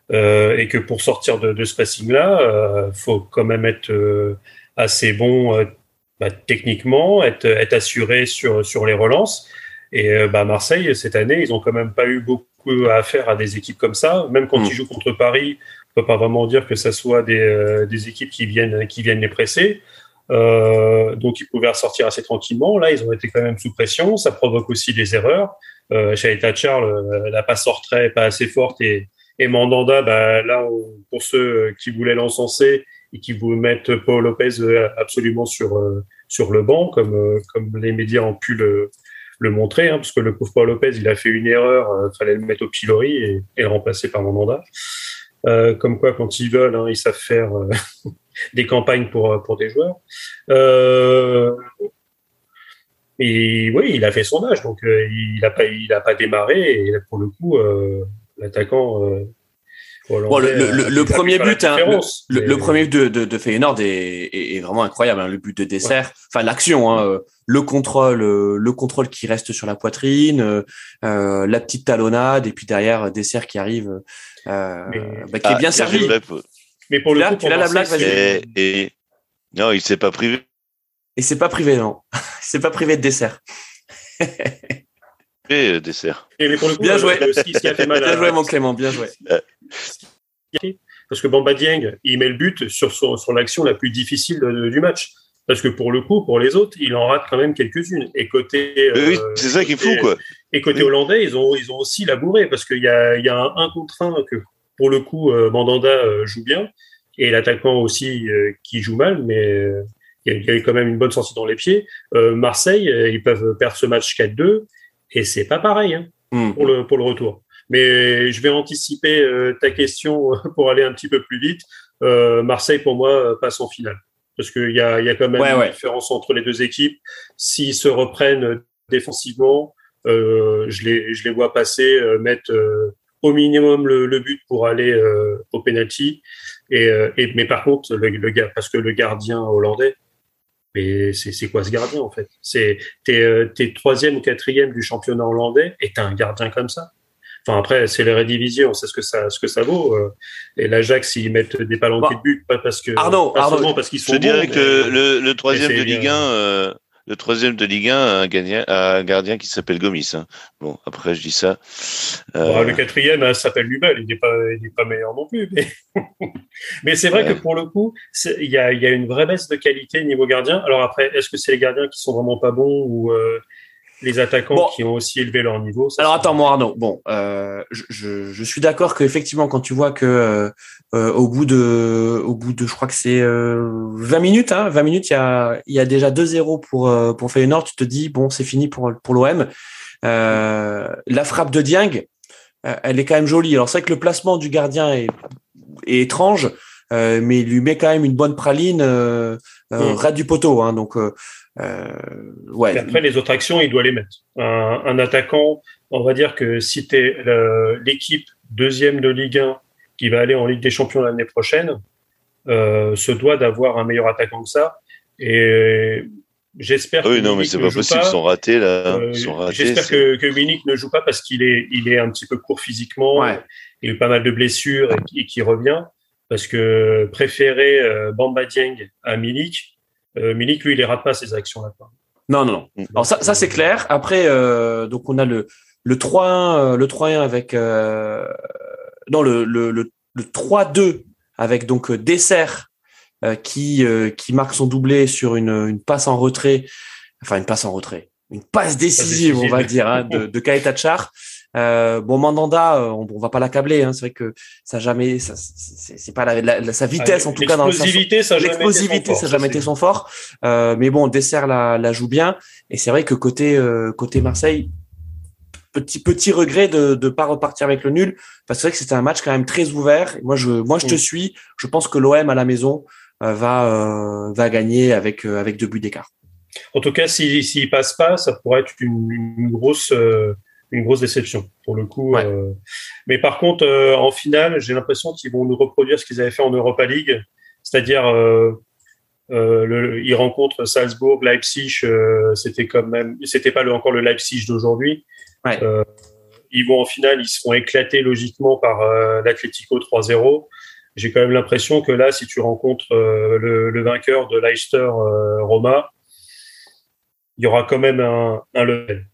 [SPEAKER 2] et que pour sortir de, de ce pressing-là, faut quand même être assez bon bah, techniquement, être, être assuré sur, sur les relances. Et euh, bah, Marseille, cette année, ils ont quand même pas eu beaucoup à faire à des équipes comme ça. Même quand mm. ils jouent contre Paris, on peut pas vraiment dire que ça soit des, euh, des équipes qui viennent, qui viennent les presser. Euh, donc ils pouvaient ressortir assez tranquillement. Là, ils ont été quand même sous pression. Ça provoque aussi des erreurs. Euh, Charles, Charles, la passe en retrait pas assez forte et, et Mandanda, bah, là, pour ceux qui voulaient l'encenser, et qui vous mettent Paul Lopez euh, absolument sur euh, sur le banc, comme euh, comme les médias ont pu le le montrer, hein, parce que le pauvre Paul Lopez, il a fait une erreur, il fallait le mettre au pilori et, le remplacer par Mandanda. Euh, comme quoi, quand ils veulent, hein, ils savent faire des campagnes pour pour des joueurs. Euh, et oui, il a fait son âge, donc il a pas il a pas démarré et pour le coup, l'attaquant
[SPEAKER 1] Bon, le, le, le premier but, hein, le, le, premier but de, de, de Feyenoord est, est, vraiment incroyable. Hein, le but de dessert, enfin l'action, hein, euh, le contrôle, euh, le contrôle qui reste sur la poitrine, euh, la petite talonnade et puis derrière dessert qui arrive, euh, bah, qui est bien servi.
[SPEAKER 2] Mais pour le coup,
[SPEAKER 1] tu as la blague,
[SPEAKER 3] et, et, non, il s'est pas privé.
[SPEAKER 1] Et c'est pas privé, non. c'est pas privé de dessert.
[SPEAKER 3] et dessert.
[SPEAKER 2] Et pour le coup,
[SPEAKER 1] bien joué. Ce qui a fait mal bien joué, mon Clément, bien joué.
[SPEAKER 2] Parce que Bamba Dieng, il met le but sur, sur, l'action la plus difficile du match. Parce que pour le coup, pour les autres, il en rate quand même quelques-unes. Et côté,
[SPEAKER 3] oui, euh, c'est ça qui est fou, quoi.
[SPEAKER 2] Et côté hollandais, ils ont, ils ont aussi labouré parce qu'il y a, y a un, un contre un que, pour le coup, euh, Mandanda euh, joue bien et l'attaquant aussi qui joue mal, mais il y a quand même une bonne sortie dans les pieds. Marseille, ils peuvent perdre ce match 4-2 et c'est pas pareil hein, hmm. pour le pour le retour. Mais je vais anticiper euh, ta question pour aller un petit peu plus vite. Euh, Marseille, pour moi, passe en finale. Parce qu'il y a, y a quand même une différence entre les deux équipes. S'ils se reprennent défensivement, euh, je, les, je les vois passer, euh, mettre euh, au minimum le, le, but pour aller au penalty. Et, et, mais par contre, le, le, parce que le gardien hollandais, mais c'est quoi ce gardien en fait? C'est t'es es troisième ou quatrième du championnat hollandais et t'as un gardien comme ça Enfin après, c'est les rédivisions, c'est ce que ça, ce que ça vaut. Euh. Et l'Ajax, ils mettent des palanquets de but, pas parce que,
[SPEAKER 1] Arnaud,
[SPEAKER 2] pas
[SPEAKER 1] Arnaud,
[SPEAKER 2] parce qu'ils sont.
[SPEAKER 3] Je dirais que le, le, troisième de Ligue 1, euh, le troisième de Ligue 1 a un, gardien, un gardien qui s'appelle Gomis. Hein. Bon, après, je dis ça.
[SPEAKER 2] Euh... Bon, le quatrième hein, s'appelle Lubel. Il n'est pas, il n'est pas meilleur non plus. Mais, mais c'est vrai ouais. que pour le coup, il y a, y a une vraie baisse de qualité niveau gardien. Alors après, est-ce que c'est les gardiens qui sont vraiment pas bons ou euh, les attaquants bon. qui ont aussi élevé leur niveau.
[SPEAKER 1] Alors attends, moi Arnaud, bon, euh, je, je, je, suis d'accord qu'effectivement, quand tu vois que euh, euh, au bout de, au bout de, je crois que c'est 20 euh, minutes, hein, 20 minutes, il y a, il y a déjà 2-0 pour pour Feyenoord. Tu te dis bon, c'est fini pour pour l'OM. la frappe de Dieng, elle est quand même jolie. Alors c'est vrai que le placement du gardien est, est étrange. mais il lui met quand même une bonne praline euh, mm. du poteau. Hein, donc ouais.
[SPEAKER 2] Et après les autres actions, il doit les mettre. Un, un attaquant, on va dire que si tu es l'équipe deuxième de Ligue 1 qui va aller en Ligue des Champions l'année prochaine, se doit d'avoir un meilleur attaquant que ça. Et J'espère.
[SPEAKER 3] Oui, non, mais c'est pas possible. Ils sont ratés là. Euh,
[SPEAKER 2] j'espère que, que ne joue pas parce qu'il est, il est un petit peu court physiquement. Il a eu pas mal de blessures et, qui revient. Parce que préférer euh, Bamba Dieng à Milik, euh, Milik lui il les rate pas ses actions là.
[SPEAKER 1] Non, non, non. Alors ça, ça c'est clair. Après, euh, donc on a le le 3-1, le 3-1 avec euh, non le le le, le 3-2 avec donc Dessert euh, qui euh, qui marque son doublé sur une, une passe en retrait, enfin une passe en retrait, une passe décisive, on va dire, hein, de, de Kaeta Char. Euh, bon, Mandanda, euh, on, on va pas l'accabler. Hein, c'est vrai que ça jamais, ça, c'est pas la, la, sa vitesse en tout cas dans
[SPEAKER 2] l'explosivité, ça
[SPEAKER 1] l'explosivité, ça jamais été son fort. Euh, mais bon, Dessert la, la joue bien. Et c'est vrai que côté côté Marseille, petit petit regret de ne pas repartir avec le nul parce que c'est vrai que c'était un match quand même très ouvert. moi je moi je te suis. Je pense que l'OM à la maison euh, va euh, va gagner avec euh, avec deux buts d'écart.
[SPEAKER 2] En tout cas, s'il si, passe pas, ça pourrait être une, grosse une grosse déception pour le coup. mais par contre, en finale, j'ai l'impression qu'ils vont nous reproduire ce qu'ils avaient fait en Europa League, c'est-à-dire ils rencontrent Salzbourg, Leipzig. c'était quand même, c'était pas encore le Leipzig d'aujourd'hui. ils vont en finale, ils se font éclater logiquement par l'Atlético 3-0 j'ai quand même l'impression que là, si tu rencontres euh, le, vainqueur de Leicester-Roma, euh, il y aura quand même un, level.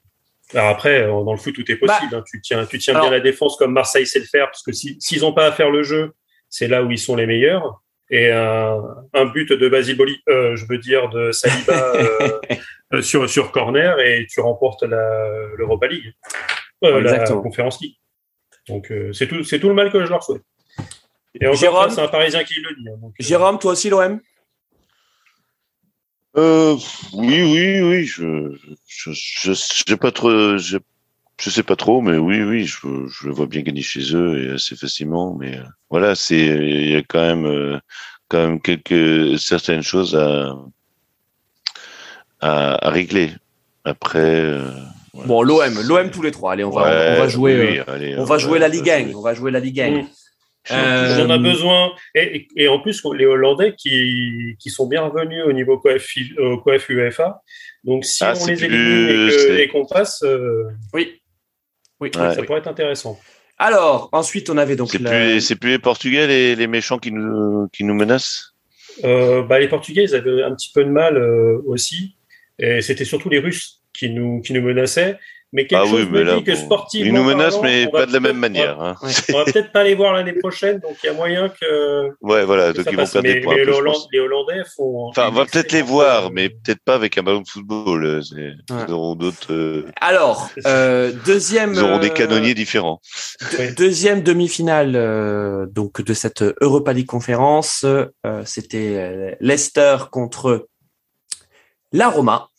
[SPEAKER 2] Alors après, euh, dans le foot, tout est possible. Bah, hein. Tu tiens, tu tiens bien la défense comme Marseille sait le faire, parce que s'ils n'ont pas à faire le jeu, c'est là où ils sont les meilleurs. Et un, but de Basile Boli, je veux dire de Saliba sur sur corner, et tu remportes l'Europa League, la Conférence League. Donc c'est tout, c'est tout le mal que je leur souhaite. Et Jérôme, c'est un Parisien qui le dit. Hein,
[SPEAKER 1] euh. Jérôme, toi aussi l'OM
[SPEAKER 3] euh, Oui, oui, oui. Je, je, je, pas trop, je, je, sais pas trop, mais oui, oui, je, je le vois bien gagner chez eux et assez facilement. Mais euh, voilà, c'est, il y a quand même, euh, quand même quelques certaines choses à, à, à régler. Après.
[SPEAKER 1] Bon, l'OM, l'OM tous les trois. Allez, on va, on va jouer, on va jouer la Ligue 1. On va jouer la Ligue 1.
[SPEAKER 2] Euh, on a besoin. Et, et, en plus, les Hollandais qui, qui sont bien revenus au niveau coef, au coef UEFA. Donc, si ah, on les élimine et qu'on passe, euh,
[SPEAKER 1] oui,
[SPEAKER 2] oui, ça pourrait être intéressant.
[SPEAKER 1] Alors, ensuite, on avait donc.
[SPEAKER 3] C'est plus, plus, les Portugais, les, les, méchants qui nous, qui nous menacent?
[SPEAKER 2] Euh, bah, Les Portugais, ils avaient un petit peu de mal euh, aussi. Et c'était surtout les Russes qui nous, qui nous menaçaient. Mais quelque ah chose me dit que sportivement.
[SPEAKER 3] Ils nous menacent, mais pas de la même manière. Hein.
[SPEAKER 2] On va peut-être pas les voir l'année prochaine, donc il y a moyen que.
[SPEAKER 3] Ouais, voilà, donc ils vont perdre des points.
[SPEAKER 2] Mais les Hollandais font.
[SPEAKER 3] Enfin, on va peut-être les voir, mais peut-être pas avec un ballon de football. Euh, ils auront d'autres. Euh,
[SPEAKER 1] Alors, euh, deuxième.
[SPEAKER 3] Ils auront des canonniers différents.
[SPEAKER 1] Deuxième demi-finale donc de cette Europa League conférence, c'était Leicester contre la Roma.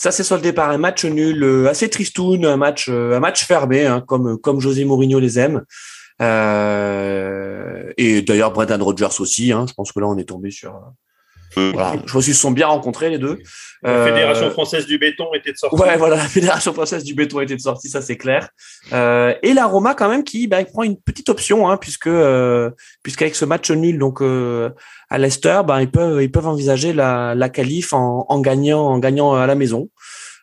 [SPEAKER 1] Ça s'est soldé par un match nul euh, assez tristoun, un match, euh, un match fermé, hein, comme comme José Mourinho les aime. Euh, et d'ailleurs Brendan Rodgers aussi. Hein, je pense que là on est tombé sur. Euh, voilà, je pense qu'ils se sont bien rencontrés les deux.
[SPEAKER 2] La Fédération française du béton était de sortie.
[SPEAKER 1] Ouais, voilà, la Fédération française du béton était de sortie, ça c'est clair. Euh, et la Roma quand même qui bah, prend une petite option, hein, puisque puisqu'avec ce match nul donc à Leicester, ben, ils peuvent ils peuvent envisager la, la qualif en, en gagnant en gagnant à la maison.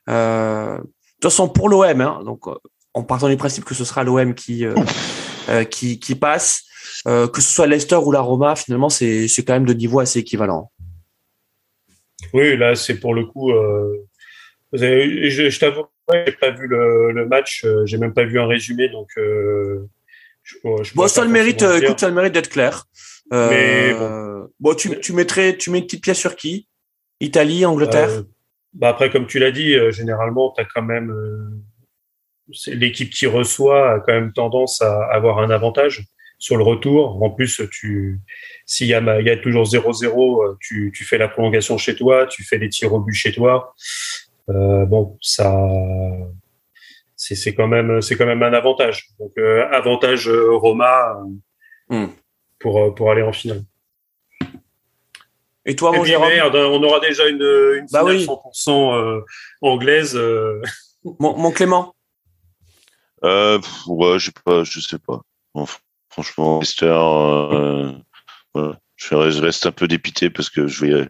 [SPEAKER 1] Euh, de toute façon, pour l'OM, hein, donc en partant du principe que ce sera l'OM qui euh, euh, qui, qui passe, euh, que ce soit Leicester ou la Roma, finalement, c'est c'est quand même de niveau assez équivalent.
[SPEAKER 2] Oui, là, c'est pour le coup. je, je t'avoue, j'ai pas vu le, le match, j'ai même pas vu un résumé, donc. Je,
[SPEAKER 1] je bon, ça le mérite, écoute, ça le mérite d'être clair. Mais bon, bon tu, tu, mettrais, tu mets une petite pièce sur qui? Italie, Angleterre? Euh,
[SPEAKER 2] bah Après, comme tu l'as dit, euh, généralement, tu as quand même. Euh, l'équipe qui reçoit a quand même tendance à avoir un avantage sur le retour. En plus, tu s'il y a, il y a toujours 0-0, tu, tu fais la prolongation chez toi, tu fais les tirs au but chez toi. Euh, bon, ça, c'est quand même, c'est quand même un avantage. Donc, avantage Roma. Hmm pour, euh, pour aller en finale.
[SPEAKER 1] Et toi, mon Jérôme
[SPEAKER 2] merde, on aura déjà une, une
[SPEAKER 1] Bah
[SPEAKER 2] finale
[SPEAKER 1] oui.
[SPEAKER 2] 100% euh, anglaise. euh.
[SPEAKER 1] mon, mon Clément?
[SPEAKER 3] Euh, pff, ouais, je sais pas, je sais pas. Fr- franchement, Leicester, euh, voilà. Je reste, un peu dépité parce que je vais,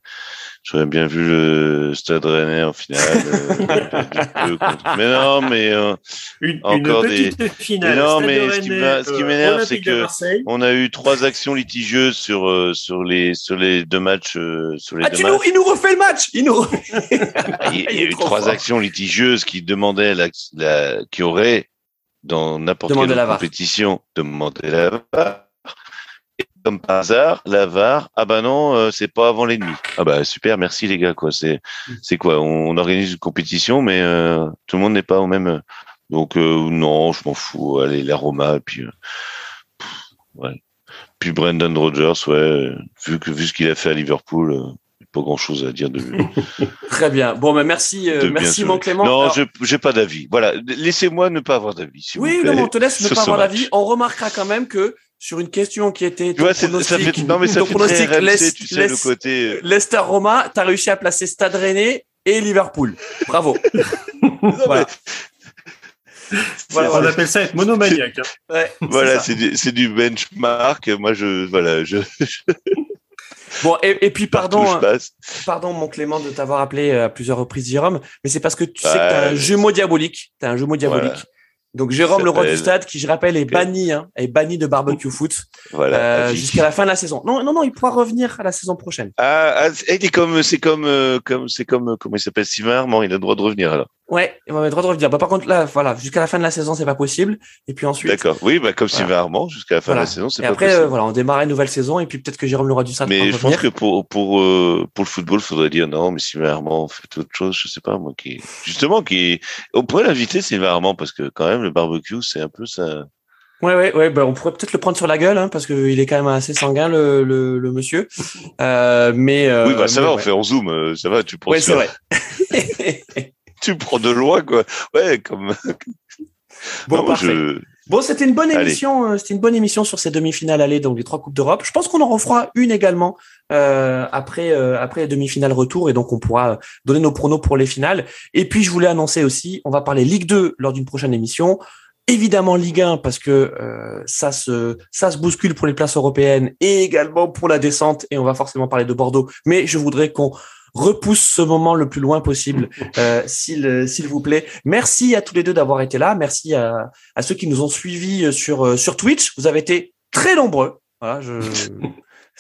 [SPEAKER 3] j'aurais bien vu le Stade Rennais en finale. euh, Mais non, mais euh,
[SPEAKER 2] Une,
[SPEAKER 3] Encore
[SPEAKER 2] une petite finale.
[SPEAKER 3] Mais non,
[SPEAKER 2] Stade
[SPEAKER 3] mais ce qui
[SPEAKER 2] Rennais,
[SPEAKER 3] m'a- ce qui m'énerve, c'est que- on a eu trois actions litigieuses sur euh, sur les sur les deux matchs euh, sur les
[SPEAKER 1] Ah,
[SPEAKER 3] deux
[SPEAKER 1] tu nous, il nous refait le match Il nous.
[SPEAKER 3] Il y a, il y a eu trois
[SPEAKER 1] fort.
[SPEAKER 3] actions litigieuses qui demandaient la, la qui auraient dans n'importe quelle
[SPEAKER 1] la
[SPEAKER 3] compétition demandé la VAR. Et comme par hasard, la VAR, ah bah non, euh, c'est pas avant l'ennemi. Ah bah super, merci les gars quoi. C'est c'est quoi? On, on organise une compétition, mais euh, tout le monde n'est pas au même. Donc euh, non, je m'en fous. Allez la Roma et puis pff, ouais. Puis Brendan Rodgers, ouais, vu que vu ce qu'il a fait à Liverpool, pas grand chose à dire de lui.
[SPEAKER 1] Très bien. Bon, bah, merci, euh, merci, mon Clément.
[SPEAKER 3] Non,
[SPEAKER 1] Alors,
[SPEAKER 3] je j'ai pas d'avis. Voilà, laissez-moi ne pas avoir d'avis.
[SPEAKER 1] oui,
[SPEAKER 3] vous plaît,
[SPEAKER 1] non, on te laisse ne pas avoir d'avis. On remarquera quand même que sur une question qui était
[SPEAKER 3] Tu
[SPEAKER 1] ton
[SPEAKER 3] vois, ça fait non mais ça
[SPEAKER 1] ton
[SPEAKER 3] fait
[SPEAKER 1] pronostic
[SPEAKER 3] très RMC,
[SPEAKER 1] Leic-
[SPEAKER 3] tu sais le côté. euh,
[SPEAKER 1] Leicester Roma, tu as réussi à placer Stade Rennais et Liverpool. Bravo. voilà. Voilà,
[SPEAKER 2] on appelle ça être monomaniaque. hein.
[SPEAKER 1] Ouais,
[SPEAKER 3] Voilà, c'est du, du benchmark. Moi, je voilà, je, je
[SPEAKER 1] Bon, et, et puis pardon, hein, pardon mon Clément de t'avoir appelé euh, à plusieurs reprises Jérôme, mais c'est parce que tu sais que tu as un jumeau diabolique. Tu as un jumeau diabolique.
[SPEAKER 3] Voilà.
[SPEAKER 1] Donc Jérôme, le roi du stade, qui je rappelle est banni, hein, est banni de barbecue foot
[SPEAKER 3] Voilà.
[SPEAKER 1] euh, jusqu'à la fin de la saison. Non, non, non, il pourra revenir à la saison prochaine.
[SPEAKER 3] Ah, ah, c'est c'est comme c'est comme euh, comme c'est comme euh, comment il s'appelle Sylvain Armand. Il a le droit de revenir alors.
[SPEAKER 1] Ouais, on va le droit de revenir. Bah, par contre, là, voilà, jusqu'à la fin de la saison, c'est pas possible. Et puis ensuite,
[SPEAKER 3] D'accord. Oui, bah comme
[SPEAKER 1] Voilà.
[SPEAKER 3] Sylvain Armand jusqu'à la fin
[SPEAKER 1] Voilà.
[SPEAKER 3] de la saison, c'est pas
[SPEAKER 1] après,
[SPEAKER 3] possible.
[SPEAKER 1] euh, voilà, on démarre une nouvelle saison. Et puis peut-être que Jérôme le roi du stade
[SPEAKER 3] Mais je pense que pour pour euh, pour le football, faudrait dire non, mais Sylvain Armand fait autre chose, je sais pas moi qui justement qui on pourrait l'inviter Sylvain Armand parce que quand même le barbecue c'est un peu ça.
[SPEAKER 1] Ouais, ouais, ouais. Bah, on pourrait peut-être le prendre sur la gueule, hein, parce qu'il est quand même assez sanguin, le, le, le monsieur. Euh, mais euh,
[SPEAKER 3] oui bah ça
[SPEAKER 1] mais
[SPEAKER 3] va, on fait en zoom, ça va, tu prends
[SPEAKER 1] Ouais, c'est vrai.
[SPEAKER 3] tu prends de loin quoi. Ouais comme.
[SPEAKER 1] Bon,
[SPEAKER 3] Non,
[SPEAKER 1] parfait.
[SPEAKER 3] je-
[SPEAKER 1] Bon, c'était une bonne émission. euh, C'était une bonne émission sur ces demi-finales allées, donc les trois coupes d'Europe. Je pense qu'on en refera une également euh, après euh, après les demi-finales retour, et donc on pourra donner nos pronos pour les finales. Et puis je voulais annoncer aussi, on va parler Ligue 2 lors d'une prochaine émission. Évidemment Ligue 1 parce que ça se ça se bouscule pour les places européennes et également pour la descente. Et on va forcément parler de Bordeaux. Mais je voudrais qu'on repousse ce moment le plus loin possible, euh, s'il s'il vous plaît. Merci à tous les deux d'avoir été là. Merci à à ceux qui nous ont suivis euh, sur euh, sur Twitch. Vous avez été très nombreux. Voilà, je.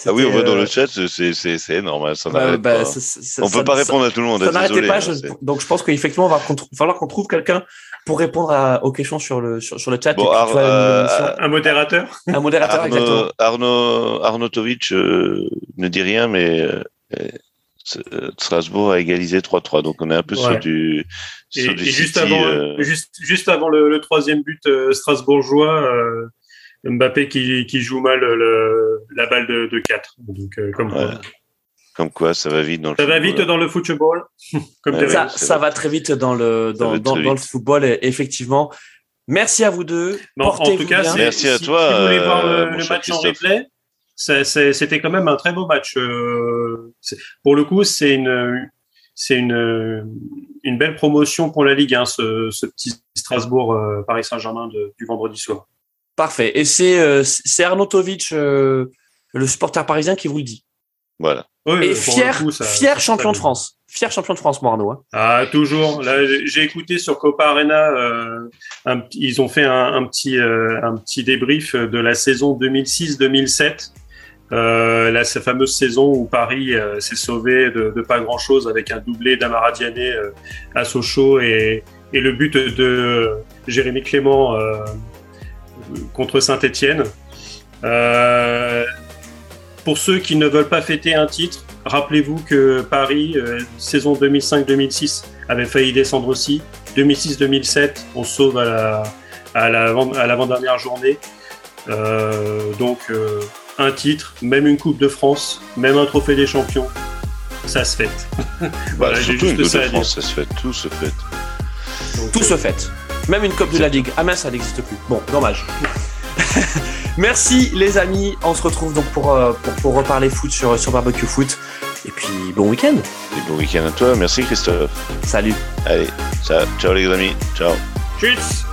[SPEAKER 3] Ah oui, on va dans
[SPEAKER 1] euh,
[SPEAKER 3] le chat, c'est c'est c'est énorme, hein, ça
[SPEAKER 1] bah, bah,
[SPEAKER 3] pas.
[SPEAKER 1] ça- ça-
[SPEAKER 3] On
[SPEAKER 1] ça-
[SPEAKER 3] peut pas
[SPEAKER 1] ça-
[SPEAKER 3] répondre à tout le monde.
[SPEAKER 1] Ça n'arrêtait pas.
[SPEAKER 3] hein,
[SPEAKER 1] je- donc je pense qu'effectivement, il va falloir qu'on trouve quelqu'un pour répondre à, aux questions sur le sur, sur le chat.
[SPEAKER 3] Bon,
[SPEAKER 1] et puis,
[SPEAKER 3] Ar-
[SPEAKER 1] tu vois,
[SPEAKER 3] euh,
[SPEAKER 1] l'émission.
[SPEAKER 2] Un modérateur.
[SPEAKER 1] un modérateur, exactement.
[SPEAKER 3] Arnaud, Arnaud Arnautovic euh, ne dit rien, mais euh, euh, Strasbourg a égalisé 3-3, donc on est un peu sur du
[SPEAKER 2] Et,
[SPEAKER 3] sur
[SPEAKER 2] et
[SPEAKER 3] du
[SPEAKER 2] juste,
[SPEAKER 3] City,
[SPEAKER 2] avant,
[SPEAKER 3] euh,
[SPEAKER 2] juste, juste avant le, le troisième but euh, strasbourgeois, euh, Mbappé qui, qui joue mal le, la balle de, de 4. Donc, euh, comme quoi.
[SPEAKER 3] Ouais. Comme quoi, ça va vite dans le
[SPEAKER 2] Ça va
[SPEAKER 3] football.
[SPEAKER 2] vite dans le football. comme
[SPEAKER 3] Ouais,
[SPEAKER 2] dirait-
[SPEAKER 1] Ça,
[SPEAKER 3] va-
[SPEAKER 1] très vite dans le dans, dans, dans football. et effectivement. Merci à vous deux.
[SPEAKER 2] Bon, en
[SPEAKER 1] Portez-vous
[SPEAKER 2] tout cas,
[SPEAKER 1] bien.
[SPEAKER 3] Merci à
[SPEAKER 2] si-
[SPEAKER 3] toi,
[SPEAKER 2] Si vous voulez voir
[SPEAKER 3] euh,
[SPEAKER 2] le, match en replay, c'était quand même un très beau match. euh, pour le coup, c'est une, c'est une, une belle promotion pour la Ligue, hein, ce, ce petit Strasbourg euh, Paris Saint-Germain de- du vendredi soir.
[SPEAKER 1] Parfait. Et c'est euh, c'est Arnautovic, euh, le supporter parisien, qui vous le dit.
[SPEAKER 3] Voilà.
[SPEAKER 2] Oui,
[SPEAKER 1] Et fier,
[SPEAKER 2] coup, ça-
[SPEAKER 1] fier
[SPEAKER 2] ça-
[SPEAKER 1] champion
[SPEAKER 2] ça-
[SPEAKER 1] de France. Fier champion de France, Morneau. Hein.
[SPEAKER 2] Ah, toujours. Là, j'ai écouté sur Copa Arena, euh, un ils ont fait un, un petit, euh, un petit débrief de la saison 2006-2007. Euh, cette fameuse saison où Paris euh, s'est sauvé de, pas grand chose avec un doublé d'Amara Diané euh, à Sochaux et, le but de Jérémy Clément contre Saint-Etienne. pour ceux qui ne veulent pas fêter un titre, rappelez-vous que Paris, saison 2005-2006, avait failli descendre aussi. 2006-2007, on sauve à la, à la, l'avant-dernière journée. Donc, un titre, même une Coupe de France, même un trophée des champions, ça se fête.
[SPEAKER 3] Bah,
[SPEAKER 2] Voilà, j'ai
[SPEAKER 3] surtout une Coupe de. France, ça se fait, tout se fait.
[SPEAKER 2] Donc,
[SPEAKER 1] Tout
[SPEAKER 2] euh,
[SPEAKER 1] se fait. Même une Coupe de la Ligue. Ah mince, ça n'existe plus. Bon, dommage. Merci les amis. On se retrouve donc pour, euh, pour, pour reparler foot sur, sur Barbecue Foot. Et puis bon week-end.
[SPEAKER 3] Et bon week-end à toi. Merci Christophe.
[SPEAKER 1] Salut.
[SPEAKER 3] Allez, ciao, ciao les amis. Ciao.
[SPEAKER 2] Tchuss